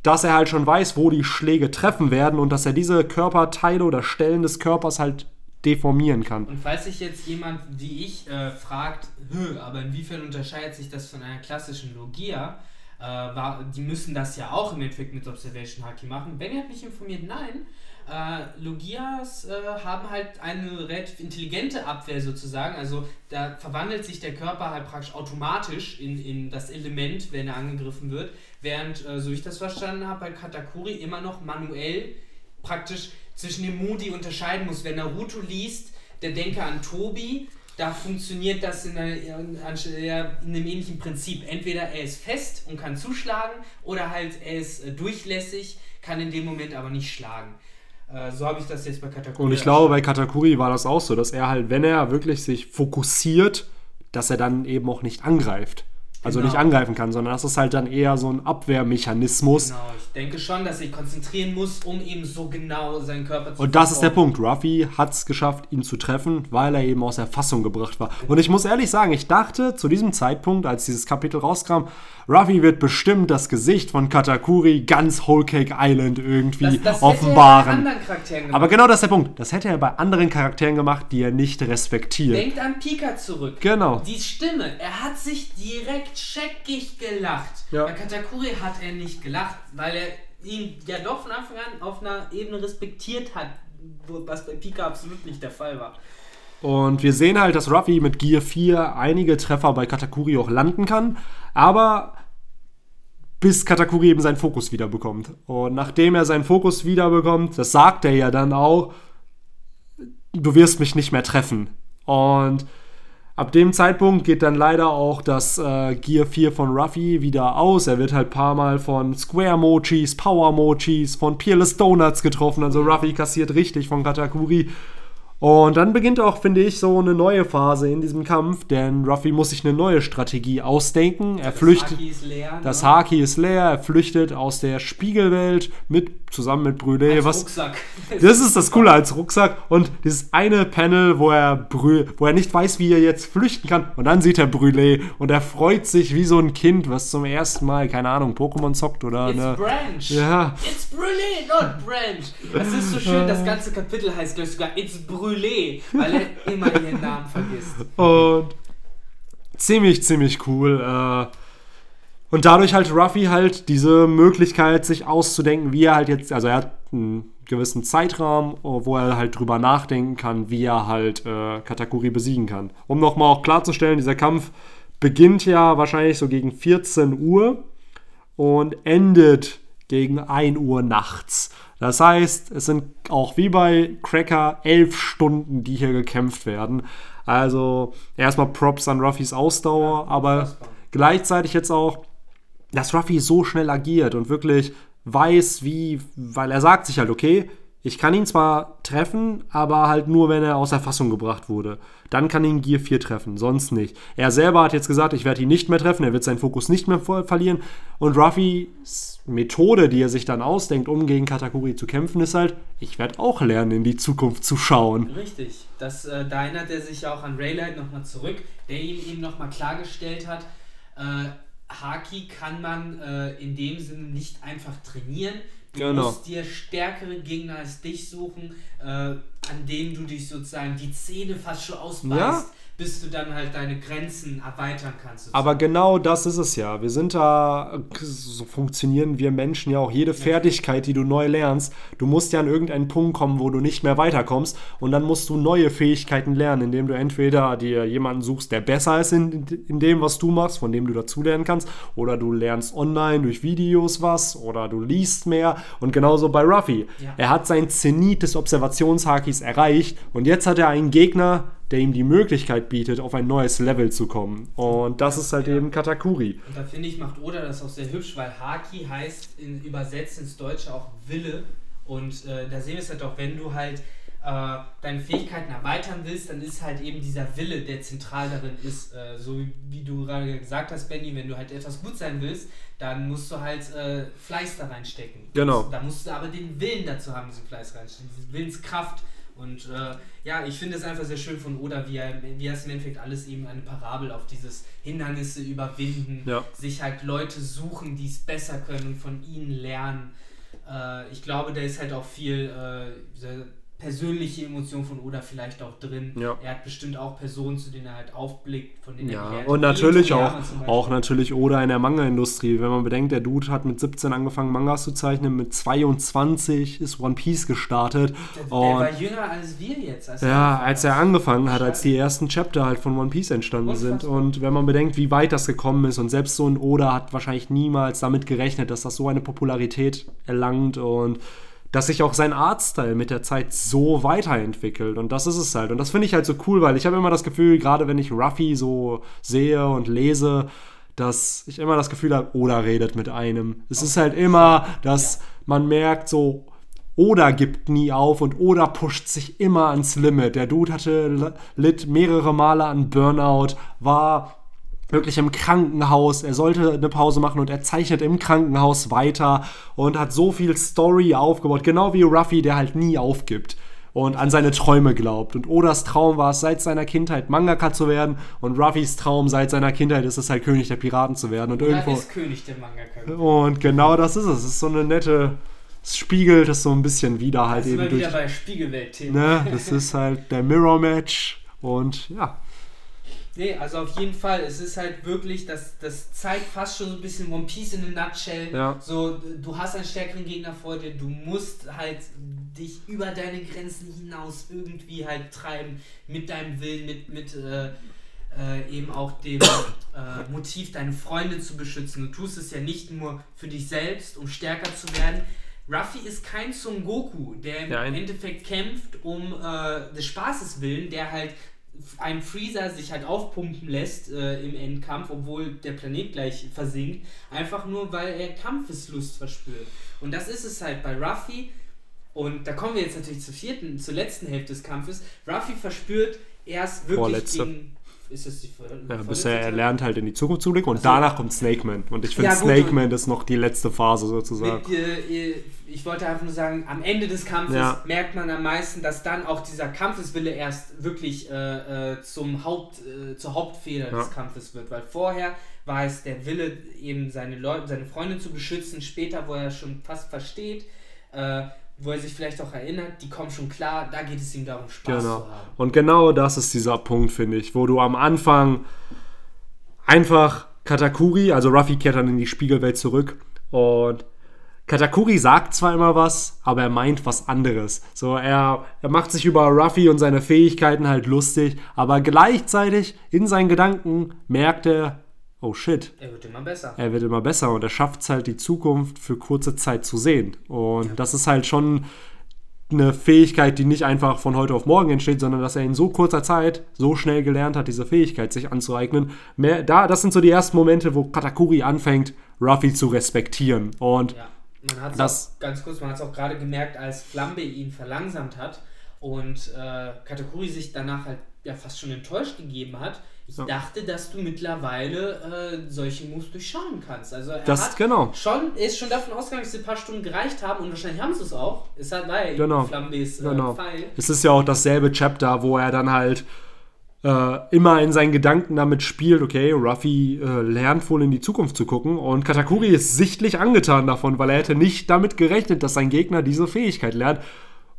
Speaker 1: dass er halt schon weiß, wo die Schläge treffen werden und dass er diese Körperteile oder Stellen des Körpers halt deformieren kann.
Speaker 2: Und falls sich jetzt jemand wie ich äh, fragt, "Hö, aber inwiefern unterscheidet sich das von einer klassischen Logia? Äh, war, die müssen das ja auch im Endeffekt mit Observation Haki machen. Benny hat mich informiert, nein. Äh, Logias äh, haben halt eine relativ intelligente Abwehr sozusagen. Also da verwandelt sich der Körper halt praktisch automatisch in, in das Element, wenn er angegriffen wird. Während, äh, so ich das verstanden habe, bei Katakuri immer noch manuell praktisch zwischen dem Moody unterscheiden muss. Wenn Naruto liest, der denke an Tobi, da funktioniert das in, einer, in, in einem ähnlichen Prinzip. Entweder er ist fest und kann zuschlagen oder halt er ist äh, durchlässig, kann in dem Moment aber nicht schlagen. Äh, so habe ich das jetzt bei Katakuri.
Speaker 1: Und ich glaube, bei Katakuri war das auch so, dass er halt, wenn er wirklich sich fokussiert, dass er dann eben auch nicht angreift. Also
Speaker 2: Genau.
Speaker 1: nicht angreifen kann, sondern das ist halt dann eher so ein Abwehrmechanismus.
Speaker 2: Genau, ich denke schon, dass ich konzentrieren muss, um eben so genau seinen Körper zu
Speaker 1: Und das ist der. Punkt. Ruffy hat es geschafft, ihn zu treffen, weil er eben aus der Fassung gebracht war. Und ich muss ehrlich sagen, ich dachte zu diesem Zeitpunkt, als dieses Kapitel rauskam, Ruffy wird bestimmt das Gesicht von Katakuri ganz Whole Cake Island irgendwie
Speaker 2: Das, das
Speaker 1: offenbaren.
Speaker 2: Hätte er bei anderen Charakteren gemacht.
Speaker 1: Aber genau das ist der Punkt. Das hätte er bei anderen Charakteren gemacht, die er nicht respektiert.
Speaker 2: Denkt an Pika zurück.
Speaker 1: Genau.
Speaker 2: Die Stimme, er hat sich direkt scheckig gelacht.
Speaker 1: Ja.
Speaker 2: Bei Katakuri hat er nicht gelacht, weil er ihn ja doch von Anfang an auf einer Ebene respektiert hat, was bei Pika absolut nicht der Fall war.
Speaker 1: Und wir sehen halt, dass Ruffy mit Gear 4 einige Treffer bei Katakuri auch landen kann. Aber bis Katakuri eben seinen Fokus wiederbekommt. Und nachdem er seinen Fokus wiederbekommt, das sagt er ja dann auch, du wirst mich nicht mehr treffen. Und ab dem Zeitpunkt geht dann leider auch das äh, Gear 4 von Ruffy wieder aus. Er wird halt paar Mal von Square Mochis, Power Mochis, von Peerless Donuts getroffen. Also Ruffy kassiert richtig von Katakuri. Und dann beginnt auch, finde ich, so eine neue Phase in diesem Kampf, denn Ruffy muss sich eine neue Strategie ausdenken. Er
Speaker 2: das
Speaker 1: flüchtet.
Speaker 2: Haki ist leer.
Speaker 1: Das
Speaker 2: ne?
Speaker 1: Haki ist leer, er flüchtet aus der Spiegelwelt mit, zusammen mit Brûlé.
Speaker 2: Als
Speaker 1: Was,
Speaker 2: Rucksack.
Speaker 1: das ist das Coole als Rucksack und dieses eine Panel, wo er, Brü wo er nicht weiß, wie er jetzt flüchten kann und dann sieht er Brûlé und er freut sich wie so ein Kind, was zum ersten Mal, keine Ahnung, Pokémon zockt oder
Speaker 2: It's
Speaker 1: ne.
Speaker 2: Branch.
Speaker 1: Ja.
Speaker 2: It's Brûlé, not Branch. Das ist so schön, das ganze Kapitel heißt glaube ich sogar It's Brûlé, weil er immer ihren Namen vergisst.
Speaker 1: Und ziemlich, ziemlich cool. Äh, und dadurch halt Ruffy halt diese Möglichkeit, sich auszudenken, wie er halt jetzt, also er hat einen gewissen Zeitrahmen, wo er halt drüber nachdenken kann, wie er halt äh, Katakuri besiegen kann. Um nochmal auch klarzustellen, dieser Kampf beginnt ja wahrscheinlich so gegen 14 Uhr und endet gegen 1 Uhr nachts. Das heißt, es sind auch wie bei Cracker elf Stunden, die hier gekämpft werden. Also erstmal Props an Ruffys Ausdauer, aber gleichzeitig jetzt auch, dass Ruffy so schnell agiert und wirklich weiß, wie, weil er sagt sich halt, okay, ich kann ihn zwar treffen, aber halt nur, wenn er aus der Fassung gebracht wurde. Dann kann ihn Gear 4 treffen, sonst nicht. Er selber hat jetzt gesagt, ich werde ihn nicht mehr treffen, er wird seinen Fokus nicht mehr verlieren. Und Ruffys Methode, die er sich dann ausdenkt, um gegen Katakuri zu kämpfen, ist halt, ich werde auch lernen, in die Zukunft zu schauen.
Speaker 2: Richtig. Das, äh, da erinnert er sich auch an Raylight nochmal zurück, der ihm eben nochmal klargestellt hat, äh, Haki kann man äh, in dem Sinne nicht einfach trainieren. Du
Speaker 1: Genau.
Speaker 2: musst dir stärkere Gegner als dich suchen, äh, an denen du dich sozusagen die Zähne fast schon ausbeißt,
Speaker 1: Ja.
Speaker 2: Bis du dann halt deine Grenzen erweitern kannst. sozusagen.
Speaker 1: Aber genau das ist es ja. Wir sind da, so funktionieren wir Menschen ja auch. Jede Fertigkeit, die du neu lernst, du musst ja an irgendeinen Punkt kommen, wo du nicht mehr weiterkommst. Und dann musst du neue Fähigkeiten lernen, indem du entweder dir jemanden suchst, der besser ist in, in dem, was du machst, von dem du dazulernen kannst, oder du lernst online durch Videos was, oder du liest mehr. Und genauso bei Ruffy.
Speaker 2: Ja.
Speaker 1: Er hat sein Zenit des Observationshakis erreicht und jetzt hat er einen Gegner, der ihm die Möglichkeit bietet, auf ein neues Level zu kommen. Und das ist halt
Speaker 2: Ja.
Speaker 1: eben Katakuri.
Speaker 2: Und da finde ich, macht Oda das auch sehr hübsch, weil Haki heißt in, übersetzt ins Deutsche auch Wille. Und äh, da sehen wir es halt auch, wenn du halt äh, deine Fähigkeiten erweitern willst, dann ist halt eben dieser Wille, der zentral darin ist. Äh, so wie, du gerade gesagt hast, Benny, wenn du halt etwas gut sein willst, dann musst du halt äh, Fleiß da reinstecken.
Speaker 1: Genau.
Speaker 2: Da musst du aber den Willen dazu haben, diesen Fleiß reinstecken, diese Willenskraft. Und äh, ja, ich finde es einfach sehr schön von Oda, wie er, wie er es im Endeffekt alles eben eine Parabel auf dieses Hindernisse überwinden,
Speaker 1: Ja.
Speaker 2: sich halt Leute suchen, die es besser können und von ihnen lernen. Äh, ich glaube, da ist halt auch viel äh, persönliche Emotion von Oda vielleicht auch drin.
Speaker 1: Ja.
Speaker 2: Er hat bestimmt auch Personen, zu denen er halt aufblickt, von denen er
Speaker 1: Ja, und natürlich auch, auch natürlich Oda in der Manga-Industrie. Wenn man bedenkt, der Dude hat mit 17 angefangen, Mangas zu zeichnen, mit 22 ist One Piece gestartet.
Speaker 2: Der, der
Speaker 1: Und
Speaker 2: war jünger als wir jetzt. Als
Speaker 1: ja,
Speaker 2: angefangen
Speaker 1: als er angefangen hat, als die ersten Chapter halt von One Piece entstanden sind. Und wenn man bedenkt, wie weit das gekommen ist und selbst so ein Oda hat wahrscheinlich niemals damit gerechnet, dass das so eine Popularität erlangt und dass sich auch sein Artstyle mit der Zeit so weiterentwickelt. Und das ist es halt. Und das finde ich halt so cool, weil ich habe immer das Gefühl, gerade wenn ich Ruffy so sehe und lese, dass ich immer das Gefühl habe, Oda redet mit einem. Es ist halt immer, dass man merkt so, Oda gibt nie auf und Oda pusht sich immer ans Limit. Der Dude hatte litt mehrere Male an Burnout, war wirklich im Krankenhaus. Er sollte eine Pause machen und er zeichnet im Krankenhaus weiter und hat so viel Story aufgebaut, genau wie Ruffy, der halt nie aufgibt und an seine Träume glaubt. Und Odas Traum war es seit seiner Kindheit Mangaka zu werden und Ruffys Traum seit seiner Kindheit ist es halt König der Piraten zu werden und
Speaker 2: Oda
Speaker 1: irgendwo
Speaker 2: ist König der Mangaka.
Speaker 1: und genau das ist es. Es ist so eine nette es spiegelt es so ein bisschen wieder halt
Speaker 2: Da sind
Speaker 1: eben
Speaker 2: wir
Speaker 1: durch
Speaker 2: wieder bei Spiegelwelt-Themen.
Speaker 1: ne, das ist halt der Mirror Match und ja,
Speaker 2: Nee, also auf jeden Fall, es ist halt wirklich, das, das zeigt fast schon so ein bisschen One Piece in a nutshell.
Speaker 1: Ja.
Speaker 2: So, du hast einen stärkeren Gegner vor dir, du musst halt dich über deine Grenzen hinaus irgendwie halt treiben, mit deinem Willen, mit, mit äh, äh, eben auch dem, äh, Motiv, deine Freunde zu beschützen. Du tust es ja nicht nur für dich selbst, um stärker zu werden. Ruffy ist kein Son Goku, der im
Speaker 1: Nein.
Speaker 2: Endeffekt kämpft um äh, des Spaßes willen, der halt ein Freezer sich halt aufpumpen lässt äh, im Endkampf, obwohl der Planet gleich versinkt, einfach nur weil er Kampfeslust verspürt. Und das ist es halt bei Ruffy. Und da kommen wir jetzt natürlich zur vierten, zur letzten Hälfte des Kampfes. Ruffy verspürt erst wirklich
Speaker 1: Vorletzte.
Speaker 2: gegen. Ist das die
Speaker 1: Ja, bisher er lernt halt in die Zukunft zu blicken und
Speaker 2: Ach so.
Speaker 1: danach kommt Snake Man. Und ich finde,
Speaker 2: Ja,
Speaker 1: Snake Man ist noch die letzte Phase sozusagen.
Speaker 2: Mit, äh, ich wollte einfach nur sagen, am Ende des Kampfes
Speaker 1: Ja.
Speaker 2: merkt man am meisten, dass dann auch dieser Kampfeswille erst wirklich äh, äh, zum Haupt, äh, zur Hauptfeder
Speaker 1: Ja.
Speaker 2: des Kampfes wird. Weil vorher war es der Wille, eben seine Leute, seine Freunde zu beschützen. Später, wo er schon fast versteht, äh, wo er sich vielleicht auch erinnert, die kommen schon klar, da geht es ihm darum, Spaß
Speaker 1: Genau.
Speaker 2: zu haben.
Speaker 1: Und genau das ist dieser Punkt, finde ich, wo du am Anfang einfach Katakuri, also Ruffy kehrt dann in die Spiegelwelt zurück und Katakuri sagt zwar immer was, aber er meint was anderes. So, er, er macht sich über Ruffy und seine Fähigkeiten halt lustig, aber gleichzeitig in seinen Gedanken merkt er, oh shit,
Speaker 2: Er wird immer besser.
Speaker 1: er wird immer besser und er schafft es halt, die Zukunft für kurze Zeit zu sehen. Und das ist halt schon eine Fähigkeit, die nicht einfach von heute auf morgen entsteht, sondern dass er in so kurzer Zeit so schnell gelernt hat, diese Fähigkeit sich anzueignen. Mehr, da, das sind so die ersten Momente, wo Katakuri anfängt, Ruffy zu respektieren. Und
Speaker 2: Ja, man hat es ganz kurz, man hat es auch gerade gemerkt, als Flambe ihn verlangsamt hat und äh, Katakuri sich danach halt ja fast schon enttäuscht gegeben hat. Ich
Speaker 1: Ja.
Speaker 2: dachte, dass du mittlerweile äh, solche Moves durchschauen kannst. Also er
Speaker 1: das,
Speaker 2: hat
Speaker 1: genau.
Speaker 2: schon, ist schon davon ausgegangen, dass die paar Stunden gereicht haben und wahrscheinlich haben sie es auch. Es hat, war ja
Speaker 1: Genau.
Speaker 2: Flambes äh,
Speaker 1: Genau.
Speaker 2: Pfeil.
Speaker 1: Es ist ja auch dasselbe Chapter, wo er dann halt äh, immer in seinen Gedanken damit spielt, okay, Ruffy äh, lernt wohl in die Zukunft zu gucken und Katakuri ist sichtlich angetan davon, weil er hätte nicht damit gerechnet, dass sein Gegner diese Fähigkeit lernt.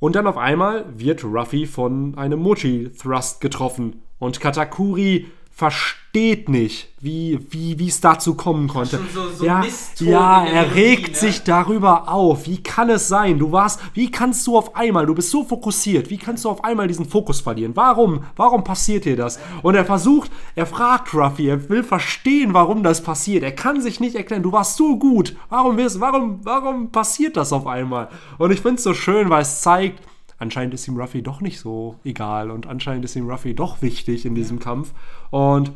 Speaker 1: Und dann auf einmal wird Ruffy von einem Mochi-Thrust getroffen und Katakuri versteht nicht, wie wie wie es dazu kommen konnte.
Speaker 2: so- so
Speaker 1: ja, ja, er regt
Speaker 2: ne?
Speaker 1: sich darüber auf. Wie kann es sein? Du warst, wie kannst du auf einmal, du bist so fokussiert, wie kannst du auf einmal diesen Fokus verlieren? Warum? Warum passiert dir das? Und er versucht, er fragt Ruffy, er will verstehen, warum das passiert. Er kann sich nicht erklären, du warst so gut. Warum wirst, warum, warum passiert das auf einmal? Und ich finde es so schön, weil es zeigt, anscheinend ist ihm Ruffy doch nicht so egal und anscheinend ist ihm Ruffy doch wichtig in diesem Kampf. Und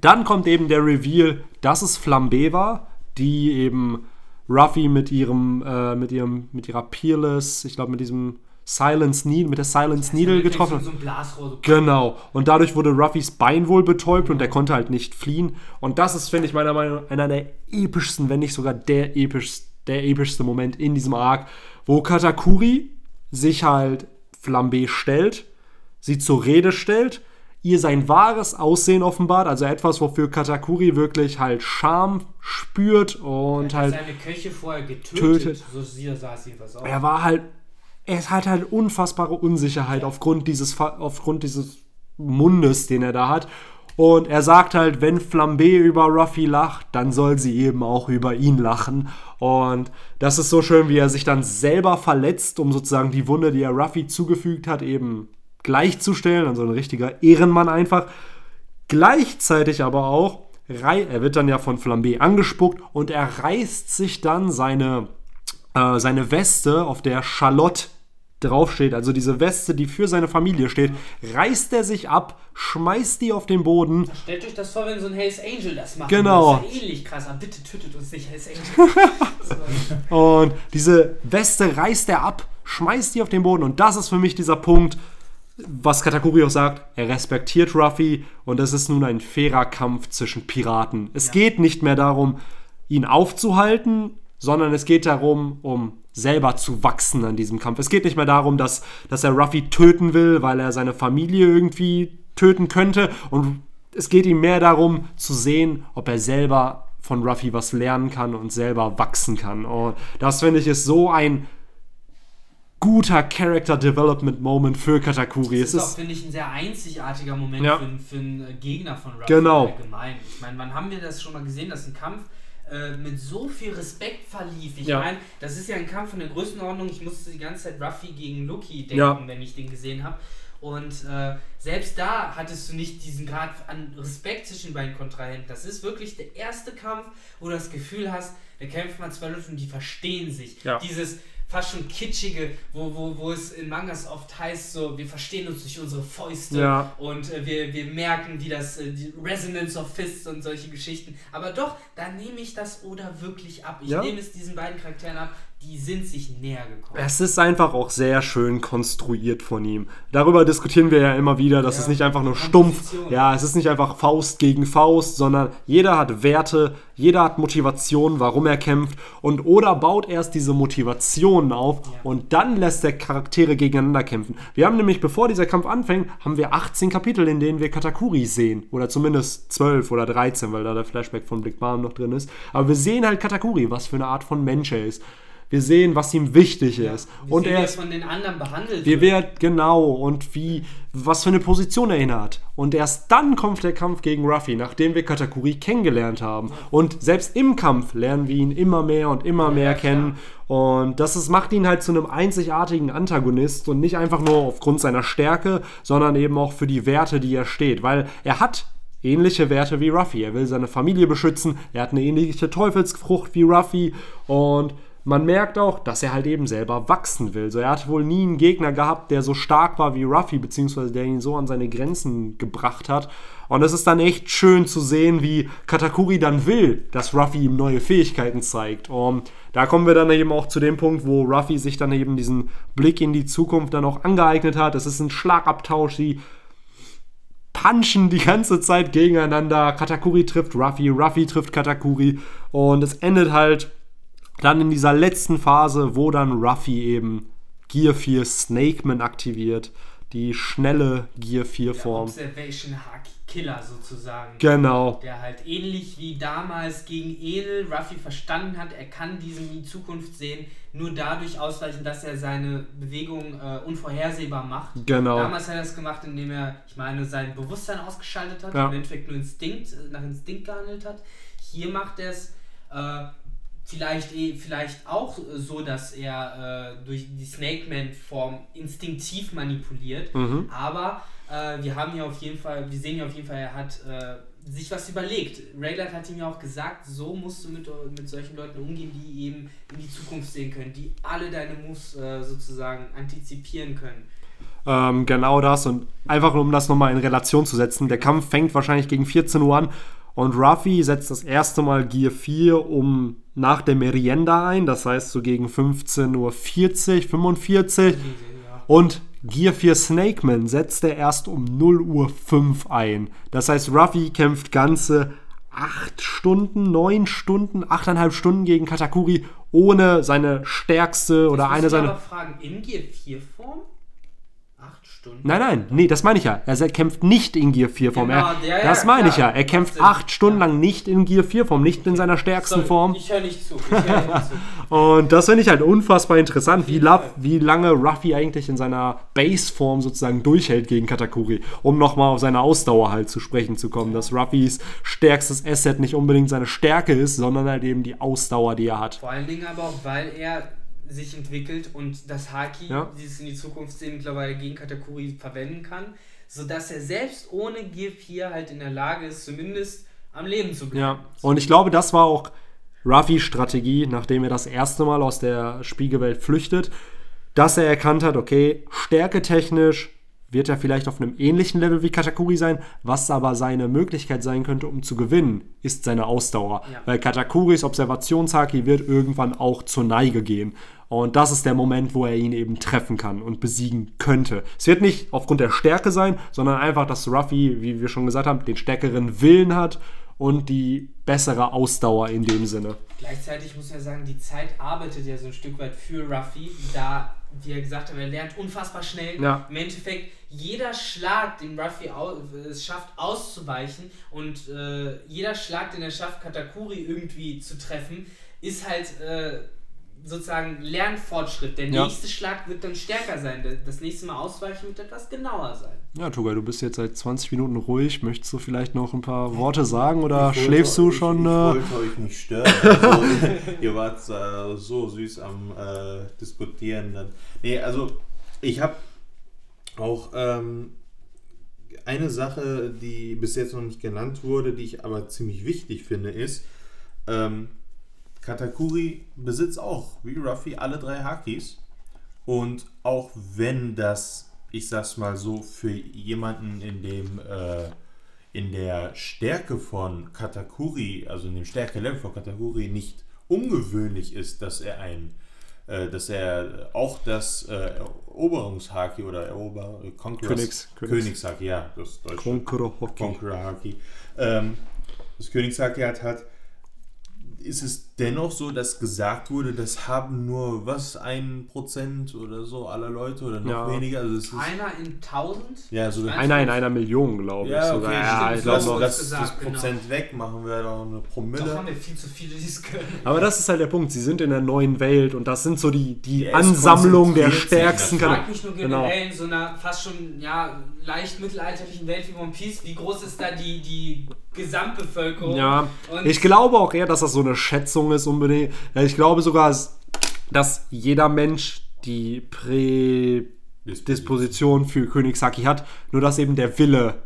Speaker 1: dann kommt eben der Reveal, dass es Flambe war, die eben Ruffy mit ihrem, äh, mit ihrem, mit ihrer Peerless, ich glaube mit diesem Silence Needle, mit der Silence Needle getroffen hat.
Speaker 2: So. So
Speaker 1: Genau. Und dadurch wurde Ruffys Bein wohl betäubt und er konnte halt nicht fliehen. Und das ist, finde ich, meiner Meinung nach einer der epischsten, wenn nicht sogar der epischste, der epischste Moment in diesem Arc, wo Katakuri sich halt Flambe stellt, sie zur Rede stellt, ihr sein wahres Aussehen offenbart, also etwas, wofür Katakuri wirklich halt Scham spürt und
Speaker 2: er hat
Speaker 1: halt
Speaker 2: seine Köche vorher getötet.
Speaker 1: Tötet.
Speaker 2: So sah es jedenfalls aus.
Speaker 1: er war halt, er hat halt unfassbare Unsicherheit aufgrund dieses, aufgrund dieses Mundes, den er da hat. Und er sagt halt, wenn Flambe über Ruffy lacht, dann soll sie eben auch über ihn lachen. Und das ist so schön, wie er sich dann selber verletzt, um sozusagen die Wunde, die er Ruffy zugefügt hat, eben gleichzustellen. Also ein richtiger Ehrenmann einfach. Gleichzeitig aber auch, er wird dann ja von Flambe angespuckt und er reißt sich dann seine, äh, seine Weste, auf der Charlotte draufsteht, also diese Weste, die für seine Familie steht, reißt er sich ab, schmeißt die auf den Boden.
Speaker 2: Stellt euch das vor, wenn so ein Hells Angel das macht.
Speaker 1: Genau.
Speaker 2: Das ist ja ähnlich krass. Aber bitte tötet uns nicht, Hells Angel.
Speaker 1: Und diese Weste reißt er ab, schmeißt die auf den Boden. Und das ist für mich dieser Punkt, was Katakuri auch sagt. Er respektiert Ruffy und es ist nun ein fairer Kampf zwischen Piraten. Es
Speaker 2: Ja.
Speaker 1: geht nicht mehr darum, ihn aufzuhalten, sondern es geht darum, um selber zu wachsen an diesem Kampf. Es geht nicht mehr darum, dass, dass er Ruffy töten will, weil er seine Familie irgendwie töten könnte. Und es geht ihm mehr darum, zu sehen, ob er selber von Ruffy was lernen kann und selber wachsen kann. Und das finde ich ist so ein guter Character Development Moment für Katakuri.
Speaker 2: Das ist finde ich, ein sehr einzigartiger Moment
Speaker 1: Ja.
Speaker 2: für, einen- für einen Gegner von Ruffy
Speaker 1: Genau.
Speaker 2: allgemein. Ich meine, wann haben wir das schon mal gesehen, dass ein Kampf äh, mit so viel Respekt verlief? Ich
Speaker 1: Ja.
Speaker 2: meine, das ist ja ein Kampf von der Größenordnung. Ich musste die ganze Zeit Ruffy gegen Lucky denken,
Speaker 1: Ja.
Speaker 2: wenn ich den gesehen habe. Und äh, selbst da hattest du nicht diesen Grad an Respekt zwischen den beiden Kontrahenten. Das ist wirklich der erste Kampf, wo du das Gefühl hast, da kämpfen mal zwei Leute und die verstehen sich.
Speaker 1: Ja.
Speaker 2: Dieses fast schon kitschige, wo, wo, wo es in Mangas oft heißt, so, wir verstehen uns durch unsere Fäuste
Speaker 1: Ja.
Speaker 2: und äh, wir, wir merken, wie das, äh, die Resonance of Fists und solche Geschichten. Aber doch, da nehme ich das Oda wirklich ab. Ich
Speaker 1: Ja.
Speaker 2: nehme es diesen beiden Charakteren ab, die sind sich näher gekommen.
Speaker 1: Es ist einfach auch sehr schön konstruiert von ihm. Darüber diskutieren wir ja immer wieder, dass
Speaker 2: Ja,
Speaker 1: es nicht einfach nur stumpf, ja, es ist nicht einfach Faust gegen Faust, sondern jeder hat Werte, jeder hat Motivation, warum er kämpft und Oda baut erst diese Motivationen auf
Speaker 2: Ja.
Speaker 1: und dann lässt er Charaktere gegeneinander kämpfen. Wir haben nämlich, bevor dieser Kampf anfängt, haben wir 18 Kapitel, in denen wir Katakuri sehen oder zumindest 12 oder 13, weil da der Flashback von Big Mom noch drin ist. Aber wir sehen halt Katakuri, was für eine Art von Mensch er ist. Wir sehen, was ihm wichtig ist.
Speaker 2: Wir
Speaker 1: und
Speaker 2: sehen,
Speaker 1: er ist
Speaker 2: von den anderen behandelt
Speaker 1: wie wird genau und wie was für eine Position er innehat. Und erst dann kommt der Kampf gegen Ruffy, nachdem wir Katakuri kennengelernt haben. Und selbst im Kampf lernen wir ihn immer mehr und immer mehr
Speaker 2: klar.
Speaker 1: kennen. Und das ist, macht ihn halt zu einem einzigartigen Antagonist und nicht einfach nur aufgrund seiner Stärke, sondern eben auch für die Werte, die er steht. Weil er hat ähnliche Werte wie Ruffy. Er will seine Familie beschützen, er hat eine ähnliche Teufelsfrucht wie Ruffy und man merkt auch, dass er halt eben selber wachsen will. So, er hat wohl nie einen Gegner gehabt, der so stark war wie Ruffy, beziehungsweise der ihn so an seine Grenzen gebracht hat. Und es ist dann echt schön zu sehen, wie Katakuri dann will, dass Ruffy ihm neue Fähigkeiten zeigt. Und da kommen wir dann eben auch zu dem Punkt, wo Ruffy sich dann eben diesen Blick in die Zukunft dann auch angeeignet hat. Es ist ein Schlagabtausch, die punchen die ganze Zeit gegeneinander. Katakuri trifft Ruffy, Ruffy trifft Katakuri. Und es endet halt dann in dieser letzten Phase, wo dann Ruffy eben Gear 4 Snakeman aktiviert. Die schnelle Gear 4
Speaker 2: Der
Speaker 1: Form.
Speaker 2: Observation Haki Killer sozusagen.
Speaker 1: Genau.
Speaker 2: Der halt ähnlich wie damals gegen Edel Ruffy verstanden hat, er kann diesen in die Zukunft sehen, nur dadurch ausweichen, dass er seine Bewegung äh, unvorhersehbar macht.
Speaker 1: Genau.
Speaker 2: Damals hat er es gemacht, indem er, ich meine, sein Bewusstsein ausgeschaltet hat
Speaker 1: Ja.
Speaker 2: im Endeffekt nur Instinkt, äh, nach Instinkt gehandelt hat. Hier macht er es äh, vielleicht, eh- vielleicht auch äh, so, dass er äh, durch die Snake-Man-Form instinktiv manipuliert,
Speaker 1: Mhm.
Speaker 2: aber äh, wir haben hier auf jeden Fall, wir sehen hier auf jeden Fall, er hat äh, sich was überlegt. Rayland hat ihm ja auch gesagt, so musst du mit, mit solchen Leuten umgehen, die eben in die Zukunft sehen können, die alle deine Moves äh, sozusagen antizipieren können.
Speaker 1: Ähm, genau das. Und einfach um das nochmal in Relation zu setzen, der Kampf fängt wahrscheinlich gegen 14 Uhr an und Ruffy setzt das erste Mal Gear 4 um nach der Merienda ein, das heißt so gegen 15.40 Uhr, 45.
Speaker 2: Ja.
Speaker 1: Und Gear 4 Snakeman setzt er erst um 0 Uhr 5 ein. Das heißt, Ruffy kämpft ganze 8 Stunden, 9 Stunden, 8,5 Stunden gegen Katakuri, ohne seine stärkste oder eine
Speaker 2: ich
Speaker 1: seiner.
Speaker 2: aber fragen, in Gear 4 Form? 8 Stunden?
Speaker 1: Nein, nein, nee, das meine ich ja. Er kämpft nicht in Gear 4 Form.
Speaker 2: Genau,
Speaker 1: er,
Speaker 2: ja, ja,
Speaker 1: das meine ich ja. Er kämpft acht Stunden
Speaker 2: Ja.
Speaker 1: lang nicht in Gear 4 Form, nicht in seiner stärksten
Speaker 2: Sorry,
Speaker 1: Form.
Speaker 2: Ich höre nicht zu. Ich höre nicht zu.
Speaker 1: Und das finde ich halt unfassbar interessant, wie,
Speaker 2: Fall.
Speaker 1: wie lange Ruffy eigentlich in seiner Base-Form sozusagen durchhält gegen Katakuri, um nochmal auf seine Ausdauer halt zu sprechen zu kommen. Dass Ruffys stärkstes Asset nicht unbedingt seine Stärke ist, sondern halt eben die Ausdauer, die er hat.
Speaker 2: Vor allen Dingen aber auch, weil er sich entwickelt und das Haki,
Speaker 1: Ja.
Speaker 2: dieses in die Zukunft sehen, mittlerweile gegen Katakuri verwenden kann, sodass er selbst ohne Gear 4 halt in der Lage ist, zumindest am Leben zu bleiben.
Speaker 1: Ja, und ich glaube, das war auch Ruffys Strategie, nachdem er das erste Mal aus der Spiegelwelt flüchtet, dass er erkannt hat, okay, stärketechnisch wird er vielleicht auf einem ähnlichen Level wie Katakuri sein, was aber seine Möglichkeit sein könnte, um zu gewinnen, ist seine Ausdauer.
Speaker 2: Ja.
Speaker 1: Weil Katakuris Observationshaki wird irgendwann auch zur Neige gehen. Und das ist der Moment, wo er ihn eben treffen kann und besiegen könnte. Es wird nicht aufgrund der Stärke sein, sondern einfach, dass Ruffy, wie wir schon gesagt haben, den stärkeren Willen hat und die bessere Ausdauer in dem Sinne.
Speaker 2: Gleichzeitig muss man sagen, die Zeit arbeitet ja so ein Stück weit für Ruffy, da, wie er gesagt hat, er lernt unfassbar schnell.
Speaker 1: Ja.
Speaker 2: Im Endeffekt, jeder Schlag, den Ruffy es schafft auszuweichen und äh, jeder Schlag, den er schafft, Katakuri irgendwie zu treffen, ist halt äh, sozusagen Lernfortschritt. Der
Speaker 1: Ja.
Speaker 2: nächste Schlag wird dann stärker sein. Das nächste Mal ausweichen wird etwas genauer sein.
Speaker 1: Ja, Tuga, du bist jetzt seit 20 Minuten ruhig. Möchtest du vielleicht noch ein paar Worte sagen oder
Speaker 3: Ich wollte-
Speaker 1: schläfst du
Speaker 3: ich,
Speaker 1: schon?
Speaker 3: Ich,
Speaker 1: äh,
Speaker 3: wollte euch nicht stören. Also, ihr wart äh, so süß am äh, Diskutieren. Dann. Nee, also ich habe Auch ähm, eine Sache, die bis jetzt noch nicht genannt wurde, die ich aber ziemlich wichtig finde, ist, ähm, Katakuri besitzt auch, wie Ruffy, alle drei Hakis. Und auch wenn das, ich sag's mal so, für jemanden in dem äh, in der Stärke von Katakuri, also in dem Stärke-Level von Katakuri nicht ungewöhnlich ist, dass er ein äh, dass er auch das äh, Eroberungshaki oder Erober äh, Conquerors-
Speaker 1: Königs- Königs-
Speaker 3: Königshaki, ja, das deutsche.
Speaker 1: Conqueror
Speaker 3: Haki. Ähm, das Königshaki hat, hat, ist es dennoch so, dass gesagt wurde, das haben nur was, ein Prozent oder so aller Leute oder noch
Speaker 1: Ja.
Speaker 3: weniger. Also es ist,
Speaker 2: Einer in 1000?
Speaker 3: ja, so
Speaker 1: Einer in einer Million, glaube ich.
Speaker 3: ja,
Speaker 1: sogar.
Speaker 3: okay,
Speaker 1: ja,
Speaker 3: stimmt.
Speaker 1: ich glaube
Speaker 2: noch.
Speaker 3: das, das
Speaker 2: gesagt, genau.
Speaker 3: Prozent weg, machen wir doch eine
Speaker 2: Doch
Speaker 3: Promille.
Speaker 2: haben wir viel zu viele, die es können.
Speaker 1: Aber das ist halt der Punkt. Sie sind in der neuen Welt und das sind so die, die
Speaker 3: Ja,
Speaker 1: Ansammlung der stärksten
Speaker 2: frage mich nur
Speaker 1: Genau.
Speaker 2: generell in so einer fast schon ja, leicht mittelalterlichen Welt wie One Piece, wie groß ist da die, die Gesamtbevölkerung?
Speaker 1: Ja,
Speaker 2: Und
Speaker 1: ich glaube auch eher, dass das so eine Schätzung ist unbedingt. Ich glaube sogar, dass jeder Mensch die Prädisposition für Königshaki hat, nur dass eben der Wille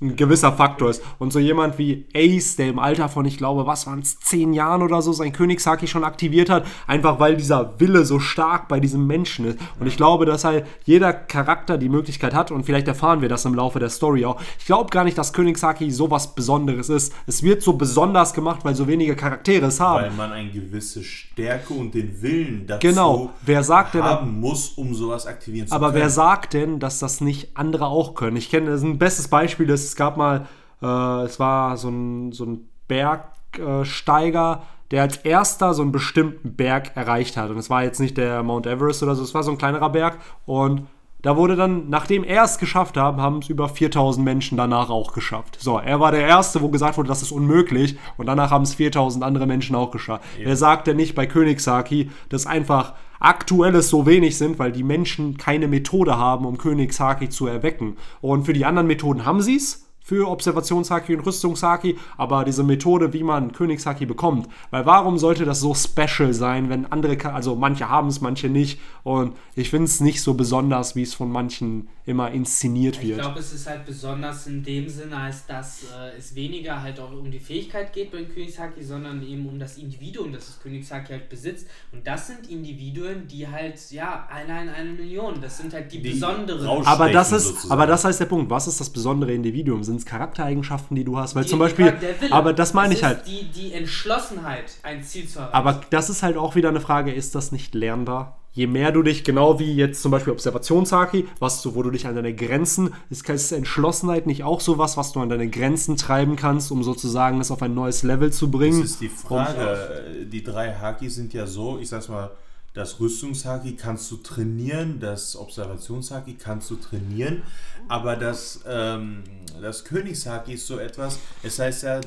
Speaker 1: ein gewisser Faktor ist. Und so jemand wie Ace, der im Alter von, ich glaube, was waren es, zehn Jahren oder so, sein Königshaki schon aktiviert hat, einfach weil dieser Wille so stark bei diesem Menschen ist. Und ich glaube, dass halt jeder Charakter die Möglichkeit hat, und vielleicht erfahren wir das im Laufe der Story auch. Ich glaube gar nicht, dass Königshaki so was Besonderes ist. Es wird so besonders gemacht, weil so wenige Charaktere es haben.
Speaker 3: Weil man eine gewisse Stärke und den Willen dazu
Speaker 1: Genau. Wer sagt denn,
Speaker 3: haben muss, um sowas aktivieren zu
Speaker 1: Aber
Speaker 3: können.
Speaker 1: wer sagt denn, dass das nicht andere auch können? Ich kenne, ein bestes Beispiel ist, es gab mal, äh, es war so ein, so ein Bergsteiger, der als erster so einen bestimmten Berg erreicht hat. Und es war jetzt nicht der Mount Everest oder so, es war so ein kleinerer Berg. Und da wurde dann, nachdem er es geschafft haben, haben es über 4000 Menschen danach auch geschafft. So, er war der Erste, wo gesagt wurde, das ist unmöglich. Und danach haben es 4000 andere Menschen auch geschafft. Wer sagt denn nicht bei Königshaki, dass einfach aktuelles so wenig sind, weil die Menschen keine Methode haben, um Königshaki zu erwecken. Und für die anderen Methoden haben sie es, für Observationshaki und Rüstungshaki, aber diese Methode, wie man Königshaki bekommt, weil warum sollte das so special sein, wenn andere, also manche haben es, manche nicht und ich finde es nicht so besonders, wie es von manchen immer inszeniert
Speaker 2: Ich
Speaker 1: wird.
Speaker 2: glaube, es ist halt besonders in dem Sinne, als dass äh, es weniger halt auch um die Fähigkeit geht beim Königshaki, sondern eben um das Individuum, das das Königshaki halt besitzt. Und das sind Individuen, die halt, ja, einer in eine Million. Das sind halt die,
Speaker 3: Die
Speaker 2: besonderen.
Speaker 1: aber das ist,
Speaker 3: sozusagen.
Speaker 1: aber das heißt der Punkt. Was ist das besondere Individuum? Sind es Charaktereigenschaften, die du hast? Weil
Speaker 2: Die-
Speaker 1: zum Beispiel,
Speaker 2: der Wille.
Speaker 1: aber das meine ich halt.
Speaker 2: Die, die Entschlossenheit, ein Ziel zu erreichen.
Speaker 1: Aber das ist halt auch wieder eine Frage, ist das nicht lernbar? Je mehr du dich, genau wie jetzt zum Beispiel Observationshaki, was du, wo du dich an deine Grenzen, ist, ist Entschlossenheit nicht auch sowas, was du an deine Grenzen treiben kannst, um sozusagen es auf ein neues Level zu bringen?
Speaker 3: Das ist die Frage. Die drei Haki sind ja so, ich sag's mal, das Rüstungshaki kannst du trainieren, das Observationshaki kannst du trainieren, aber das, ähm, das Königshaki ist so etwas, es heißt ja,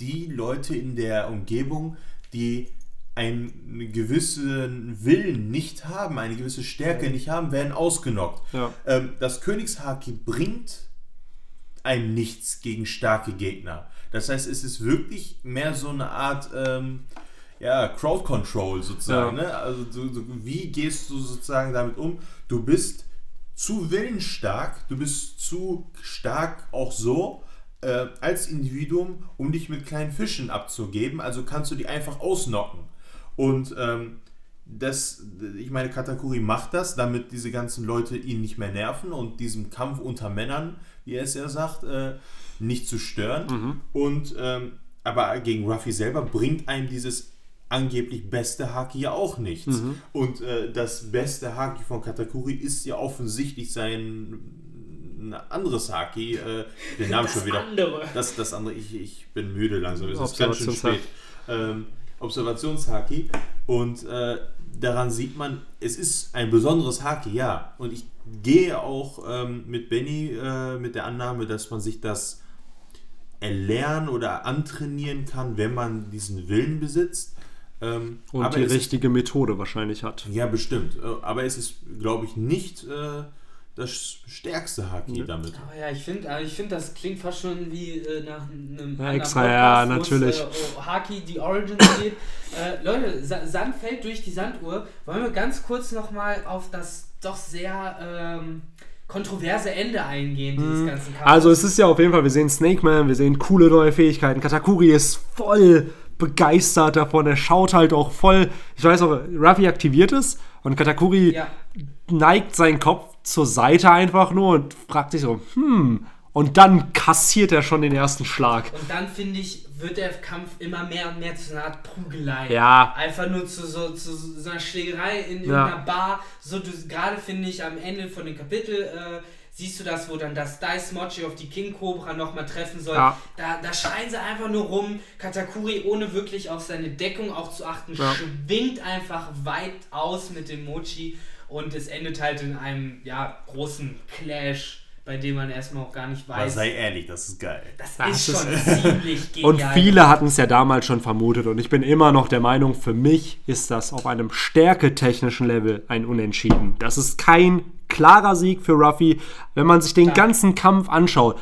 Speaker 3: die Leute in der Umgebung, die einen gewissen Willen nicht haben, eine gewisse Stärke nicht haben, werden ausgenockt.
Speaker 1: Ja.
Speaker 3: Ähm, das Königshaki bringt einem nichts gegen starke Gegner. Das heißt, es ist wirklich mehr so eine Art ähm, ja, Crowd Control sozusagen.
Speaker 1: Ja.
Speaker 3: Ne? Also du, du, wie gehst du sozusagen damit um? Du bist zu willensstark, du bist zu stark auch so äh, als Individuum, um dich mit kleinen Fischen abzugeben. Also kannst du die einfach ausnocken. Und ähm, das, ich meine, Katakuri macht das, damit diese ganzen Leute ihn nicht mehr nerven und diesen Kampf unter Männern, wie er es ja sagt, äh, nicht zu stören. Und ähm, aber gegen Ruffy selber bringt einem dieses angeblich beste Haki ja auch nichts. Und äh, das beste Haki von Katakuri ist ja offensichtlich sein ein anderes Haki, äh, den Namen schon wieder.
Speaker 2: andere.
Speaker 3: Das, das andere, ich, ich bin müde langsam, es ist ganz schön spät. Ähm, Observationshaki. Und äh, daran sieht man, es ist ein besonderes Haki, ja. Und ich gehe auch ähm, mit Benny äh, mit der Annahme, dass man sich das erlernen oder antrainieren kann, wenn man diesen Willen besitzt. Ähm,
Speaker 1: Und die richtige Methode wahrscheinlich hat.
Speaker 3: ja, bestimmt. Äh, Aber es ist, glaube ich, nicht äh, das stärkste Haki damit.
Speaker 2: Aber ja, ich finde, also ich find, das klingt fast schon wie äh, nach einem
Speaker 1: Ja, extra, ja,
Speaker 2: wo es,
Speaker 1: natürlich.
Speaker 2: Äh, oh, Haki, die Origins geht. Äh, Leute, Sa Sand fällt durch die Sanduhr. Wollen wir ganz kurz nochmal auf das doch sehr ähm, kontroverse Ende eingehen, dieses
Speaker 1: Mhm.
Speaker 2: ganzen Kampfes.
Speaker 1: Also es ist ja auf jeden Fall, wir sehen Snake Man, wir sehen coole neue Fähigkeiten. Katakuri ist voll begeistert davon. Er schaut halt auch voll. Ich weiß auch, Ruffy aktiviert es und Katakuri
Speaker 2: Ja.
Speaker 1: neigt seinen Kopf zur Seite einfach nur und fragt sich so, hm. Und dann kassiert er schon den ersten Schlag.
Speaker 2: Und dann finde ich, wird der Kampf immer mehr und mehr zu einer Art Prügelei.
Speaker 1: Ja.
Speaker 2: Einfach nur zu so, zu so einer Schlägerei in
Speaker 1: Ja.
Speaker 2: irgendeiner Bar. So, gerade finde ich am Ende von dem Kapitel, äh, siehst du das, wo dann das Dice Mochi auf die King Cobra nochmal treffen soll.
Speaker 1: Ja.
Speaker 2: Da, da schreien sie einfach nur rum. Katakuri, ohne wirklich auf seine Deckung auch zu achten,
Speaker 1: Ja.
Speaker 2: schwingt einfach weit aus mit dem Mochi. Und es endet halt in einem ja, großen Clash, bei dem man erstmal auch gar nicht
Speaker 3: Aber
Speaker 2: weiß.
Speaker 3: sei ehrlich, das ist geil.
Speaker 2: Das,
Speaker 1: Das
Speaker 2: ist schon
Speaker 1: ist-
Speaker 2: ziemlich genial.
Speaker 1: Und viele hatten es ja damals schon vermutet. Und ich bin immer noch der Meinung, für mich ist das auf einem stärketechnischen Level ein Unentschieden. Das ist kein klarer Sieg für Ruffy. Wenn man sich den
Speaker 2: Klar.
Speaker 1: ganzen Kampf anschaut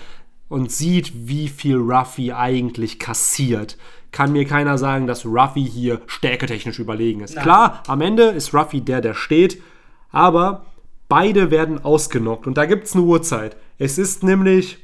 Speaker 1: und sieht, wie viel Ruffy eigentlich kassiert, kann mir keiner sagen, dass Ruffy hier stärketechnisch überlegen ist.
Speaker 2: Nein.
Speaker 1: Klar, am Ende ist Ruffy der, der steht, aber beide werden ausgenockt. Und da gibt es eine Uhrzeit. Es ist nämlich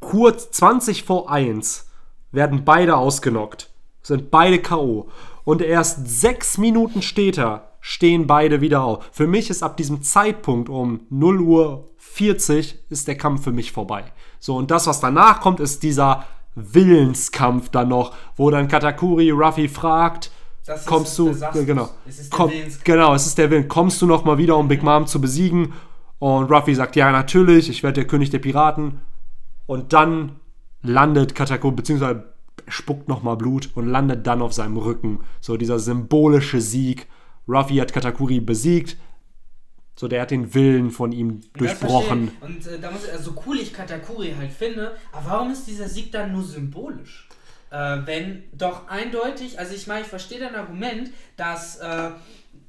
Speaker 1: kurz 20 vor 1 werden beide ausgenockt. Sind beide K.O. Und erst sechs Minuten später stehen beide wieder auf. Für mich ist ab diesem Zeitpunkt um 0 Uhr 40 ist der Kampf für mich vorbei. So, und das, was danach kommt, ist dieser Willenskampf dann noch, wo dann Katakuri Ruffy fragt,
Speaker 2: Das ist-
Speaker 1: kommst du,
Speaker 2: da sagst du's.
Speaker 1: genau,
Speaker 2: Es ist
Speaker 1: komm, genau, es ist der Willen, kommst du noch mal wieder, um Big Mom zu besiegen? Und Ruffy sagt, ja, natürlich, ich werde der König der Piraten. Und dann landet Katakuri, beziehungsweise spuckt nochmal Blut und landet dann auf seinem Rücken. So dieser symbolische Sieg. Ruffy hat Katakuri besiegt. So, der hat den Willen von ihm durchbrochen.
Speaker 2: Und äh, da muss also so cool ich Katakuri halt finde, aber warum ist dieser Sieg dann nur symbolisch? Äh, wenn doch eindeutig, also ich meine, ich verstehe dein Argument, dass äh,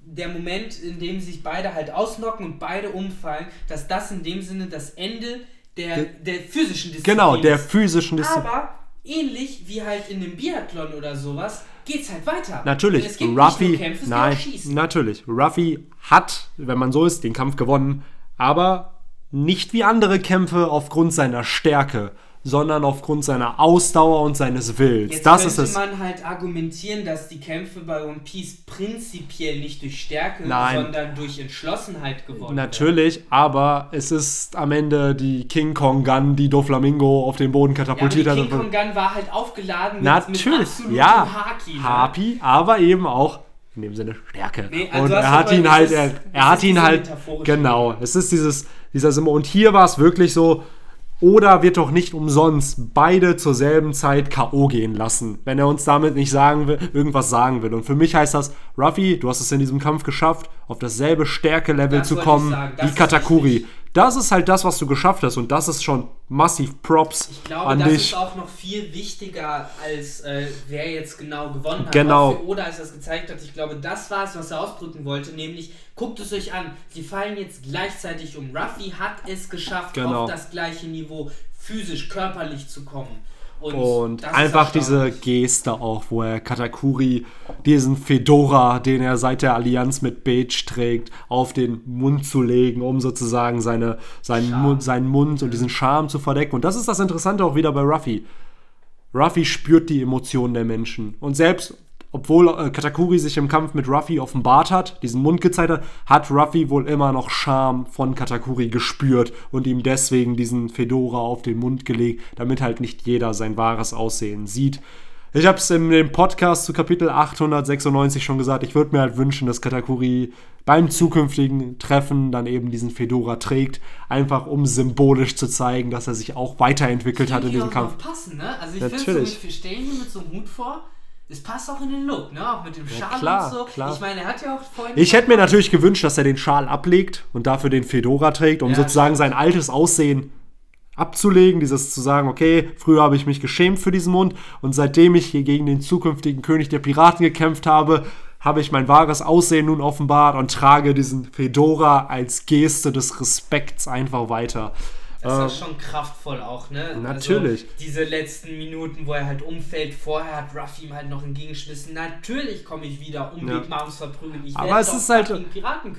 Speaker 2: der Moment, in dem sich beide halt ausnocken und beide umfallen, dass das in dem Sinne das Ende der, der physischen Disziplin
Speaker 1: Genau, der physischen Disziplin.
Speaker 2: Aber ähnlich wie halt in dem Biathlon oder sowas, geht's halt weiter.
Speaker 1: Natürlich,
Speaker 2: Es gibt nicht nur
Speaker 1: Ruffy,
Speaker 2: Kämpfe, es
Speaker 1: nein,
Speaker 2: Schießen.
Speaker 1: natürlich. Ruffy hat, wenn man so ist, den Kampf gewonnen, aber nicht wie andere Kämpfe aufgrund seiner Stärke, sondern aufgrund seiner Ausdauer und seines Willens.
Speaker 2: Jetzt
Speaker 1: das
Speaker 2: könnte
Speaker 1: ist es.
Speaker 2: man halt argumentieren, dass die Kämpfe bei One Piece prinzipiell nicht durch Stärke,
Speaker 1: Nein.
Speaker 2: sondern durch Entschlossenheit gewonnen werden.
Speaker 1: Natürlich, aber es ist am Ende die King Kong Gun, die Doflamingo auf den Boden
Speaker 2: Ja, aber die
Speaker 1: katapultiert
Speaker 2: King
Speaker 1: hat.
Speaker 2: Kong Gun war halt aufgeladen mit,
Speaker 1: Natürlich,
Speaker 2: mit absolutem
Speaker 1: ja.
Speaker 2: Haki. Ne?
Speaker 1: Aber eben auch in dem Sinne Stärke.
Speaker 2: Nee, also
Speaker 1: und er hat ihn halt, er, er hat ihn halt, genau, es ist dieses, dieser Symbol. Und hier war es wirklich so, Oda wird doch nicht umsonst beide zur selben Zeit K.O. gehen lassen, wenn er uns damit nicht sagen will, irgendwas sagen will. Und für mich heißt das, Ruffy, du hast es in diesem Kampf geschafft, auf dasselbe Stärke-Level
Speaker 2: Das
Speaker 1: zu kommen
Speaker 2: sagen,
Speaker 1: wie Katakuri.
Speaker 2: wichtig.
Speaker 1: Das ist halt das, was du geschafft hast und das ist schon massiv Props
Speaker 2: Ich glaube,
Speaker 1: an
Speaker 2: das
Speaker 1: dich.
Speaker 2: ist auch noch viel wichtiger, als äh, wer jetzt genau gewonnen hat.
Speaker 1: Genau.
Speaker 2: Auch für Oda, als er es gezeigt hat, ich glaube, das war es, was er ausdrücken wollte, nämlich, guckt es euch an, sie fallen jetzt gleichzeitig um. Ruffy hat es geschafft,
Speaker 1: Genau.
Speaker 2: auf das gleiche Niveau physisch, körperlich zu kommen.
Speaker 1: Und
Speaker 2: ist
Speaker 1: einfach diese. Geste auch, wo er Katakuri diesen Fedora, den er seit der Allianz mit Beige trägt, auf den Mund zu legen, um sozusagen seine, seinen,
Speaker 2: Charme.
Speaker 1: Mund, seinen Mund und diesen Charme zu verdecken. Und das ist das Interessante auch wieder bei Ruffy. Ruffy spürt die Emotionen der Menschen. Und selbst, obwohl äh, Katakuri sich im Kampf mit Ruffy offenbart hat, diesen Mund gezeigt hat, hat Ruffy wohl immer noch Charme von Katakuri gespürt und ihm deswegen diesen Fedora auf den Mund gelegt, damit halt nicht jeder sein wahres Aussehen sieht. Ich habe es in dem Podcast zu Kapitel 896 schon gesagt, ich würde mir halt wünschen, dass Katakuri beim zukünftigen Treffen dann eben diesen Fedora trägt, einfach um symbolisch zu zeigen, dass er sich auch weiterentwickelt hat in diesem Kampf.
Speaker 2: passen, ne? Also ich finde so,
Speaker 1: Natürlich.
Speaker 2: wir stellen ihn mit so einem Hut vor. Es passt auch in den Look, ne? Auch mit dem Schal
Speaker 1: klar,
Speaker 2: und so.
Speaker 1: klar.
Speaker 2: Ich meine, er hat ja auch vorhin.
Speaker 1: Ich hätte mir natürlich gewünscht, dass er den Schal ablegt und dafür den Fedora trägt, um
Speaker 2: Ja,
Speaker 1: sozusagen sein altes Aussehen abzulegen, dieses zu sagen, okay, früher habe ich mich geschämt für diesen Mund und seitdem ich hier gegen den zukünftigen König der Piraten gekämpft habe, habe ich mein wahres Aussehen nun offenbart und trage diesen Fedora als Geste des Respekts einfach weiter.
Speaker 2: Das ist schon kraftvoll auch, ne?
Speaker 1: Ähm, Natürlich.
Speaker 2: Also diese letzten Minuten, wo er halt umfällt, vorher hat Ruffy ihm halt noch entgegengeschmissen. Natürlich komme ich wieder, um
Speaker 1: Ja.
Speaker 2: Big Moms verprügeln. Ich
Speaker 1: Aber
Speaker 2: werde
Speaker 1: es ist halt-.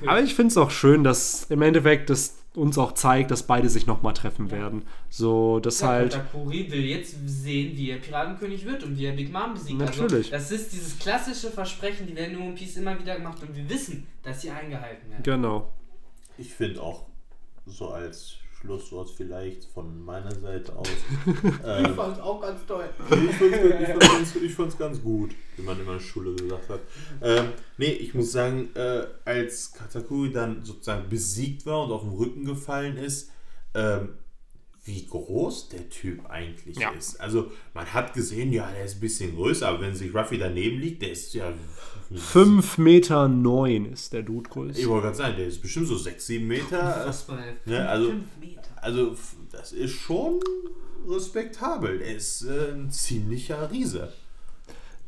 Speaker 1: Aber ich finde es auch schön, dass im Endeffekt das uns auch zeigt, dass beide sich nochmal treffen werden. So, das
Speaker 2: Ja,
Speaker 1: halt.
Speaker 2: Katakuri will jetzt sehen, wie er Piratenkönig wird und wie er Big Mom besiegt.
Speaker 1: Natürlich.
Speaker 2: Also, das ist dieses klassische Versprechen, die werden in One Piece immer wieder gemacht und wir wissen, dass sie eingehalten werden.
Speaker 1: Genau.
Speaker 3: Ich finde auch so als Schlusswort vielleicht von meiner Seite aus. ähm,
Speaker 2: fand es auch ganz toll.
Speaker 3: Ich ich, fand's ganz, ich gut, wie man immer in der Schule gesagt hat. Ähm, nee, ich muss sagen, äh, als Katakuri dann sozusagen besiegt war und auf den Rücken gefallen ist, ähm, wie groß der Typ eigentlich
Speaker 1: Ja.
Speaker 3: ist. Also man hat gesehen, ja, der ist ein bisschen größer, aber wenn sich Ruffy daneben liegt, der ist ja...
Speaker 1: 5 Meter 9 ist der Dude größer.
Speaker 3: Ich wollte gerade sagen, der ist bestimmt so 6, 7 Meter.
Speaker 2: Fußball.
Speaker 3: Ne, also-
Speaker 2: Meter.
Speaker 3: Also das ist schon respektabel. Er ist äh, ein ziemlicher Riese.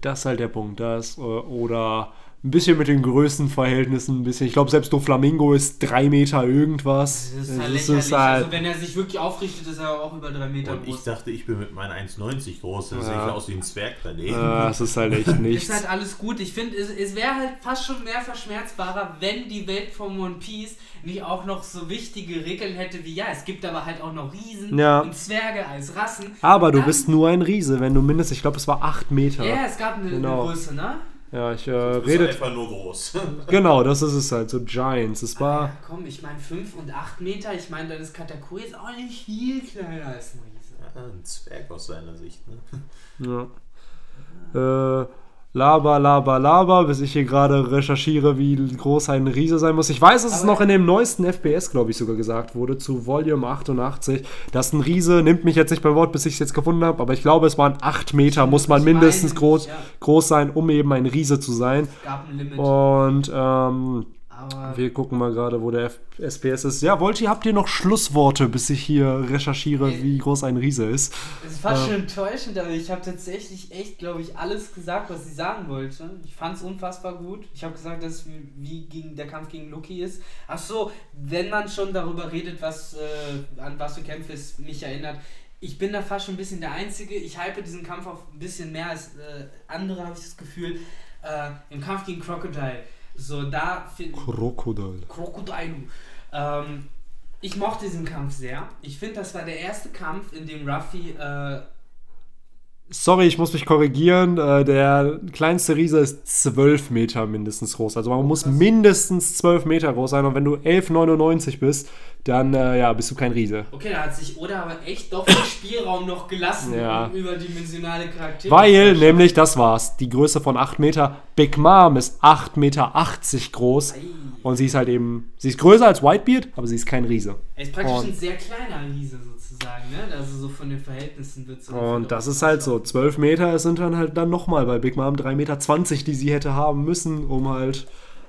Speaker 1: Das ist halt der Punkt. Das, äh, oder ein bisschen mit den Größenverhältnissen, ein bisschen. Ich glaube, selbst Doflamingo ist 3 Meter irgendwas.
Speaker 2: Das ist halt
Speaker 1: Es
Speaker 2: lächerlich.
Speaker 1: halt-
Speaker 2: also wenn er sich wirklich aufrichtet, ist er auch über drei Meter
Speaker 3: Und ich
Speaker 2: groß.
Speaker 3: dachte, ich bin mit meinen 1,90 groß. Dann
Speaker 1: Ja.
Speaker 3: sehe ich aus wie ein Zwerg daneben.
Speaker 1: äh, es ist halt echt
Speaker 2: Ist
Speaker 1: nichts.
Speaker 2: halt alles gut. Ich finde, es, es wäre halt fast schon mehr verschmerzbarer, wenn die Welt von One Piece nicht auch noch so wichtige Regeln hätte wie, ja, es gibt aber halt auch noch Riesen
Speaker 1: Ja.
Speaker 2: und Zwerge als Rassen.
Speaker 1: Aber du bist nur ein Riese, wenn du mindestens, ich glaube, es war 8 Meter.
Speaker 2: Ja, es gab eine,
Speaker 1: Genau.
Speaker 2: eine Größe, ne?
Speaker 1: Ja, ich äh,
Speaker 3: Du bist
Speaker 1: redet.
Speaker 3: einfach nur groß.
Speaker 1: Genau, das ist es halt, so Giants. Es war.
Speaker 2: komm, ich meine 5 und 8 Meter, ich meine, dann ist Katakuri jetzt auch nicht viel kleiner als ein Riese.
Speaker 3: Ja, ein Zwerg aus seiner Sicht. Ne?
Speaker 1: Ja. Äh, laber, laber, laber, bis ich hier gerade recherchiere, wie groß ein Riese sein muss. Ich weiß, dass es noch in dem neuesten FPS, glaube ich, sogar gesagt wurde, zu Volume 88, dass ein Riese, nimmt mich jetzt nicht beim Wort, bis ich es jetzt gefunden habe, aber ich glaube, es waren 8 Meter, muss man mindestens groß, groß sein, um eben ein Riese zu sein.
Speaker 2: Es gab ein Limit,
Speaker 1: Und ähm,
Speaker 2: aber
Speaker 1: wir gucken mal gerade, wo der F SPS ist. Ja, Volti, habt ihr noch Schlussworte, bis ich hier recherchiere,
Speaker 2: Äh,
Speaker 1: wie groß ein Riese ist?
Speaker 2: es ist fast
Speaker 1: äh,
Speaker 2: schon enttäuschend, aber ich habe tatsächlich echt, glaube ich, alles gesagt, was ich sagen wollte. Ich fand es unfassbar gut. Ich habe gesagt, dass wie- wie gegen der Kampf gegen Loki ist. Ach so, wenn man schon darüber redet, was äh, an was für Kämpfe es mich erinnert. Ich bin da fast schon ein bisschen der Einzige. Ich hype diesen Kampf auf ein bisschen mehr als äh, andere, habe ich das Gefühl. Äh, Im Kampf gegen Crocodile. So, da finde
Speaker 1: Krokodil.
Speaker 2: Crocodile. Ähm, ich mochte diesen Kampf sehr. Ich finde, das war der erste Kampf, in dem Ruffy. Äh,
Speaker 1: Sorry, ich muss mich korrigieren. Äh, der kleinste Riese ist 12 Meter mindestens groß. Also man muss mindestens 12 Meter groß sein. Und wenn du 11,99 bist, dann äh, ja, bist du kein Riese.
Speaker 2: okay, da hat sich Oda aber echt doch viel Spielraum noch gelassen,
Speaker 1: Ja.
Speaker 2: um überdimensionale Charaktere
Speaker 1: Weil, nämlich, das war's, die Größe von 8 Meter. Big Mom ist 8,80 Meter groß.
Speaker 2: Ei.
Speaker 1: Und sie ist halt eben, sie ist größer als Whitebeard, aber sie ist kein Riese.
Speaker 2: Er ist praktisch
Speaker 1: Und-
Speaker 2: ein sehr kleiner Riese sozusagen, ne? Also so von den Verhältnissen wird es.
Speaker 1: Und das ist halt so, 12 Meter sind dann halt dann nochmal bei Big Mom 3,20 Meter, die sie hätte haben müssen, um halt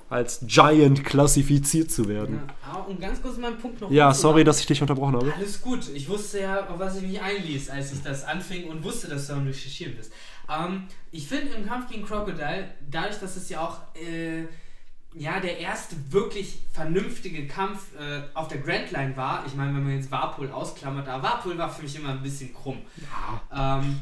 Speaker 1: als Giant klassifiziert zu werden.
Speaker 2: Ja, um ganz kurz meinen Punkt noch
Speaker 1: Ja, sorry, dass ich dich unterbrochen habe.
Speaker 2: Alles gut. Ich wusste ja, auf was ich mich einließ, als ich das anfing und wusste, dass du am Recherchieren bist. Ähm, ich finde im Kampf gegen Crocodile, dadurch, dass es ja auch äh, ja, der erste wirklich vernünftige Kampf äh, auf der Grand Line war, ich meine, wenn man jetzt Warpol ausklammert, aber Warpol war für mich immer ein bisschen krumm. Ähm,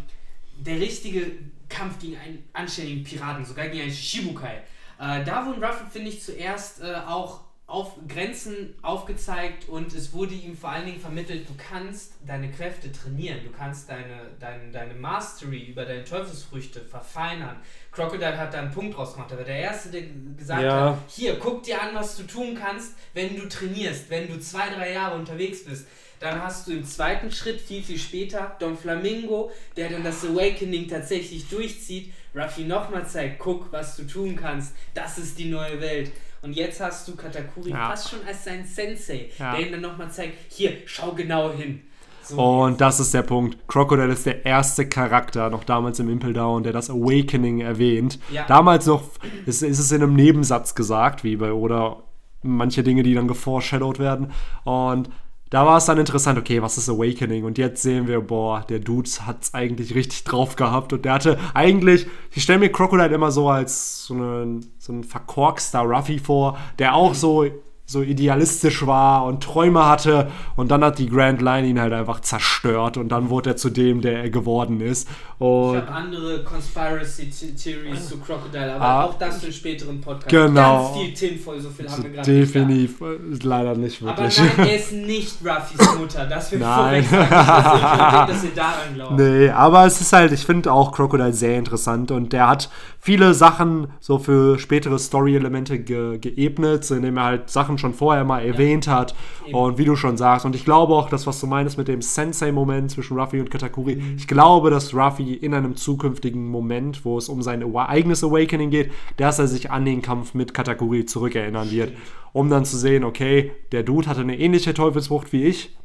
Speaker 2: der richtige Kampf gegen einen anständigen Piraten, sogar gegen einen Shibukai. Äh, da wurden Ruffy, finde ich, zuerst äh, auch auf Grenzen aufgezeigt und es wurde ihm vor allen Dingen vermittelt, du kannst deine Kräfte trainieren, du kannst deine, deine, deine Mastery über deine Teufelsfrüchte verfeinern. Crocodile hat da einen Punkt draus gemacht, aber der Erste, der gesagt
Speaker 1: Ja.
Speaker 2: hat, hier, guck dir an, was du tun kannst, wenn du trainierst, wenn du zwei, drei Jahre unterwegs bist. Dann hast du im zweiten Schritt, viel, viel später, Don Flamingo, der dann das Awakening tatsächlich durchzieht, Ruffy nochmal zeigt, guck, was du tun kannst, das ist die neue Welt. Und jetzt hast du Katakuri
Speaker 1: Ja.
Speaker 2: fast schon als sein Sensei,
Speaker 1: Ja.
Speaker 2: der ihm dann nochmal zeigt, hier, schau genau hin. So
Speaker 1: Und das ist der Punkt. Crocodile ist der erste Charakter, noch damals im Impel Down, der das Awakening erwähnt.
Speaker 2: Ja.
Speaker 1: Damals noch ist, ist es in einem Nebensatz gesagt, wie bei oder manche Dinge, die dann geforeshadowed werden. Und da war es dann interessant, okay, was ist Awakening? Und jetzt sehen wir, boah, der Dude hat es eigentlich richtig drauf gehabt. Und der hatte eigentlich, ich stelle mir Crocodile immer so als so, einen, so ein verkorkster Ruffy vor, der auch so so idealistisch war und Träume hatte und dann hat die Grand Line ihn halt einfach zerstört und dann wurde er zu dem, der er geworden ist. Und
Speaker 2: ich habe andere Conspiracy Theories zu Crocodile, aber
Speaker 1: Ah,
Speaker 2: auch das für einen späteren Podcast.
Speaker 1: genau.
Speaker 2: Ganz viel Tinfoil, so viel haben wir gerade nicht
Speaker 1: definitiv äh, leider nicht
Speaker 2: da. Aber
Speaker 1: wirklich.
Speaker 2: nein, er ist nicht Ruffys Mutter. Das will
Speaker 1: Nein.
Speaker 2: vorweg sagen. Nicht, dass ihr, daran glaubt.
Speaker 1: Nee, aber es ist halt, ich finde auch Crocodile sehr interessant und der hat viele Sachen so für spätere Story-Elemente ge geebnet, indem er halt Sachen schon vorher mal erwähnt hat
Speaker 2: Eben.
Speaker 1: und wie du schon sagst. Und ich glaube auch, das, was du meinst mit dem Sensei-Moment zwischen Ruffy und Katakuri, ich glaube, dass Ruffy in einem zukünftigen Moment, wo es um sein eigenes Awakening geht, dass er sich an den Kampf mit Katakuri zurückerinnern wird, um dann zu sehen, okay, der Dude hatte eine ähnliche Teufelsfrucht wie ich,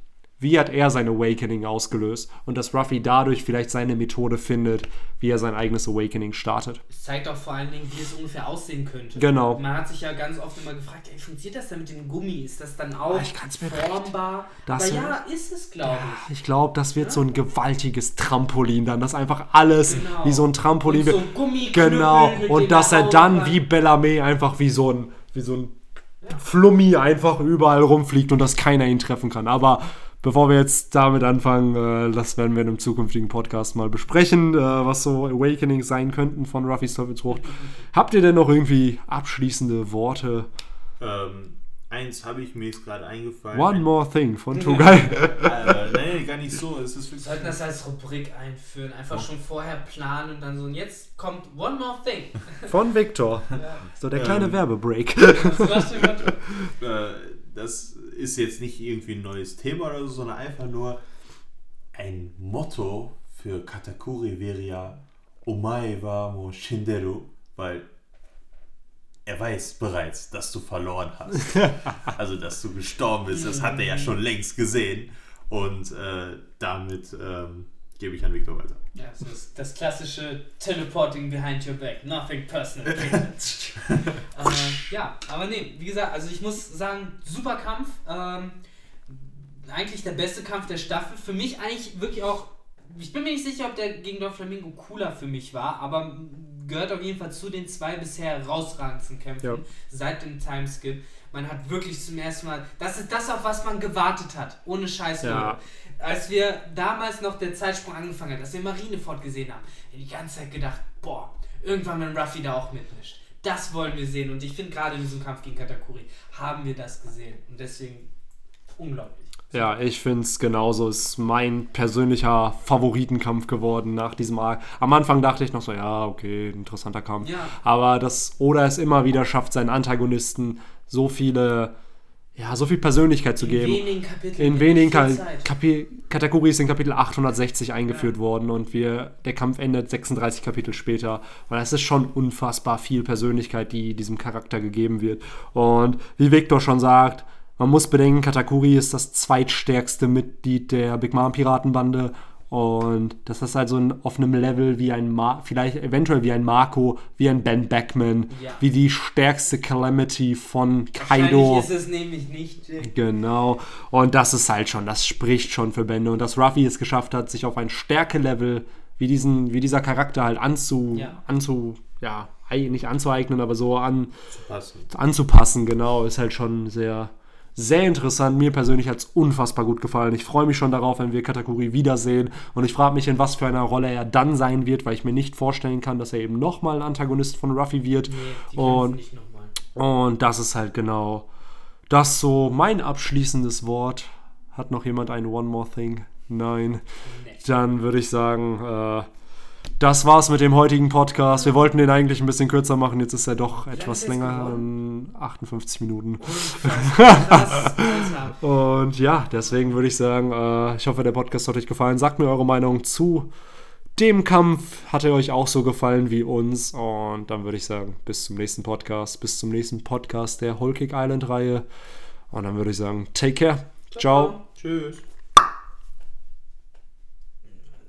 Speaker 1: wie hat er sein Awakening ausgelöst und dass Ruffy dadurch vielleicht seine Methode findet, wie er sein eigenes Awakening startet.
Speaker 2: Es zeigt auch vor allen Dingen, wie es ungefähr aussehen könnte.
Speaker 1: Genau.
Speaker 2: Man hat sich ja ganz oft immer gefragt, ey, funktioniert das denn mit dem Gummi? Ist das dann auch
Speaker 1: Ah, ich kann's mir
Speaker 2: formbar?
Speaker 1: Das
Speaker 2: Aber ja, ist es, glaube ich.
Speaker 1: Ich glaube, das wird so ein gewaltiges Trampolin dann, dass einfach alles
Speaker 2: Genau.
Speaker 1: wie so ein Trampolin
Speaker 2: Und so
Speaker 1: wird.
Speaker 2: ein Gummiknüppel,
Speaker 1: Genau, und dass er dann
Speaker 2: kann.
Speaker 1: wie Bellarmé einfach wie so ein, wie so ein Flummi einfach überall rumfliegt und dass keiner ihn treffen kann. Aber bevor wir jetzt damit anfangen, äh, das werden wir in einem zukünftigen Podcast mal besprechen, äh, was so Awakenings sein könnten von Ruffys Teufelsfrucht. Habt ihr denn noch irgendwie abschließende Worte?
Speaker 3: Ähm, eins habe ich mir jetzt gerade eingefallen.
Speaker 1: One more thing von Tugai.
Speaker 3: Äh, nee, gar nicht so. Es ist
Speaker 2: Wir sollten das als Rubrik einführen. Einfach schon vorher planen und dann so, und jetzt kommt One More Thing.
Speaker 1: von Victor.
Speaker 2: Ja.
Speaker 1: So der kleine
Speaker 3: Ähm.
Speaker 1: Werbebreak.
Speaker 2: Sebastian, warte.
Speaker 3: Äh, das ist jetzt nicht irgendwie ein neues Thema oder so, sondern einfach nur ein Motto für Katakuri wäre ja Omae wa mo shinderu, weil er weiß bereits, dass du verloren hast. also, dass du gestorben bist. Das hat er ja schon längst gesehen. Und äh, damit ähm, gebe ich an Victor weiter.
Speaker 2: Ja, so ist das klassische Teleporting behind your back. Nothing personal. äh, ja, aber nee, wie gesagt, also ich muss sagen, super Kampf. Ähm, eigentlich der beste Kampf der Staffel. Für mich eigentlich wirklich auch. Ich bin mir nicht sicher, ob der gegen Doflamingo cooler für mich war, aber gehört auf jeden Fall zu den zwei bisher herausragendsten Kämpfen
Speaker 1: Ja.
Speaker 2: seit dem Timeskip. Man hat wirklich zum ersten Mal. Das ist das, auf was man gewartet hat. Ohne Scheiß.
Speaker 1: Ja.
Speaker 2: Leute. Als wir damals noch der Zeitsprung angefangen hat, als wir Marineford gesehen haben, haben wir die ganze Zeit gedacht, boah, irgendwann wenn Ruffy da auch mitmischt. Das wollen wir sehen. Und ich finde gerade in diesem Kampf gegen Katakuri haben wir das gesehen. Und deswegen unglaublich.
Speaker 1: Ja, ich finde es genauso. Ist mein persönlicher Favoritenkampf geworden nach diesem Arc. Am Anfang dachte ich noch so, ja, okay, interessanter Kampf.
Speaker 2: Ja.
Speaker 1: Aber dass Oda es immer wieder schafft, seinen Antagonisten so viele, ja, so viel Persönlichkeit zu
Speaker 2: In
Speaker 1: geben.
Speaker 2: wenigen Kapiteln.
Speaker 1: In wenigen Ka. Kapi Kategorien ist in Kapitel 860 eingeführt worden und wir, der Kampf endet 36 Kapitel später. Und es ist schon unfassbar viel Persönlichkeit, die diesem Charakter gegeben wird. Und wie Victor schon sagt, man muss bedenken, Katakuri ist das zweitstärkste Mitglied der Big Mom Piratenbande. Und das ist also ein, auf einem Level wie ein, Ma vielleicht eventuell wie ein Marco, wie ein Ben Beckman,
Speaker 2: Ja.
Speaker 1: wie die stärkste Calamity von Kaido.
Speaker 2: Wahrscheinlich ist es nämlich nicht.
Speaker 1: Genau. Und das ist halt schon, das spricht schon für Bände. Und dass Ruffy es geschafft hat, sich auf ein Stärkelevel wie diesen, wie dieser Charakter halt anzu,
Speaker 2: Ja.
Speaker 1: anzu, ja, nicht anzueignen, aber so an,
Speaker 3: Zu passen.
Speaker 1: anzupassen, genau, ist halt schon sehr, sehr interessant. Mir persönlich hat es unfassbar gut gefallen. Ich freue mich schon darauf, wenn wir Katakuri wiedersehen. Und ich frage mich, in was für einer Rolle er dann sein wird, weil ich mir nicht vorstellen kann, dass er eben nochmal ein Antagonist von Ruffy wird.
Speaker 2: Nee,
Speaker 1: Und-. Und das ist halt genau das so mein abschließendes Wort. Hat noch jemand ein One More Thing? Nein. Dann würde ich sagen, äh, das war's mit dem heutigen Podcast. Wir wollten den eigentlich ein bisschen kürzer machen. Jetzt ist er doch etwas länger,
Speaker 2: geworden?
Speaker 1: ähm, 58 Minuten.
Speaker 2: Alter.
Speaker 1: Und ja, deswegen würde ich sagen, äh, ich hoffe, der Podcast hat euch gefallen. Sagt mir eure Meinung zu dem Kampf. Hat er euch auch so gefallen wie uns? Und dann würde ich sagen, bis zum nächsten Podcast, bis zum nächsten Podcast der Whole Cake Island Reihe. Und dann würde ich sagen, take care. Ciao.
Speaker 3: Tschüss.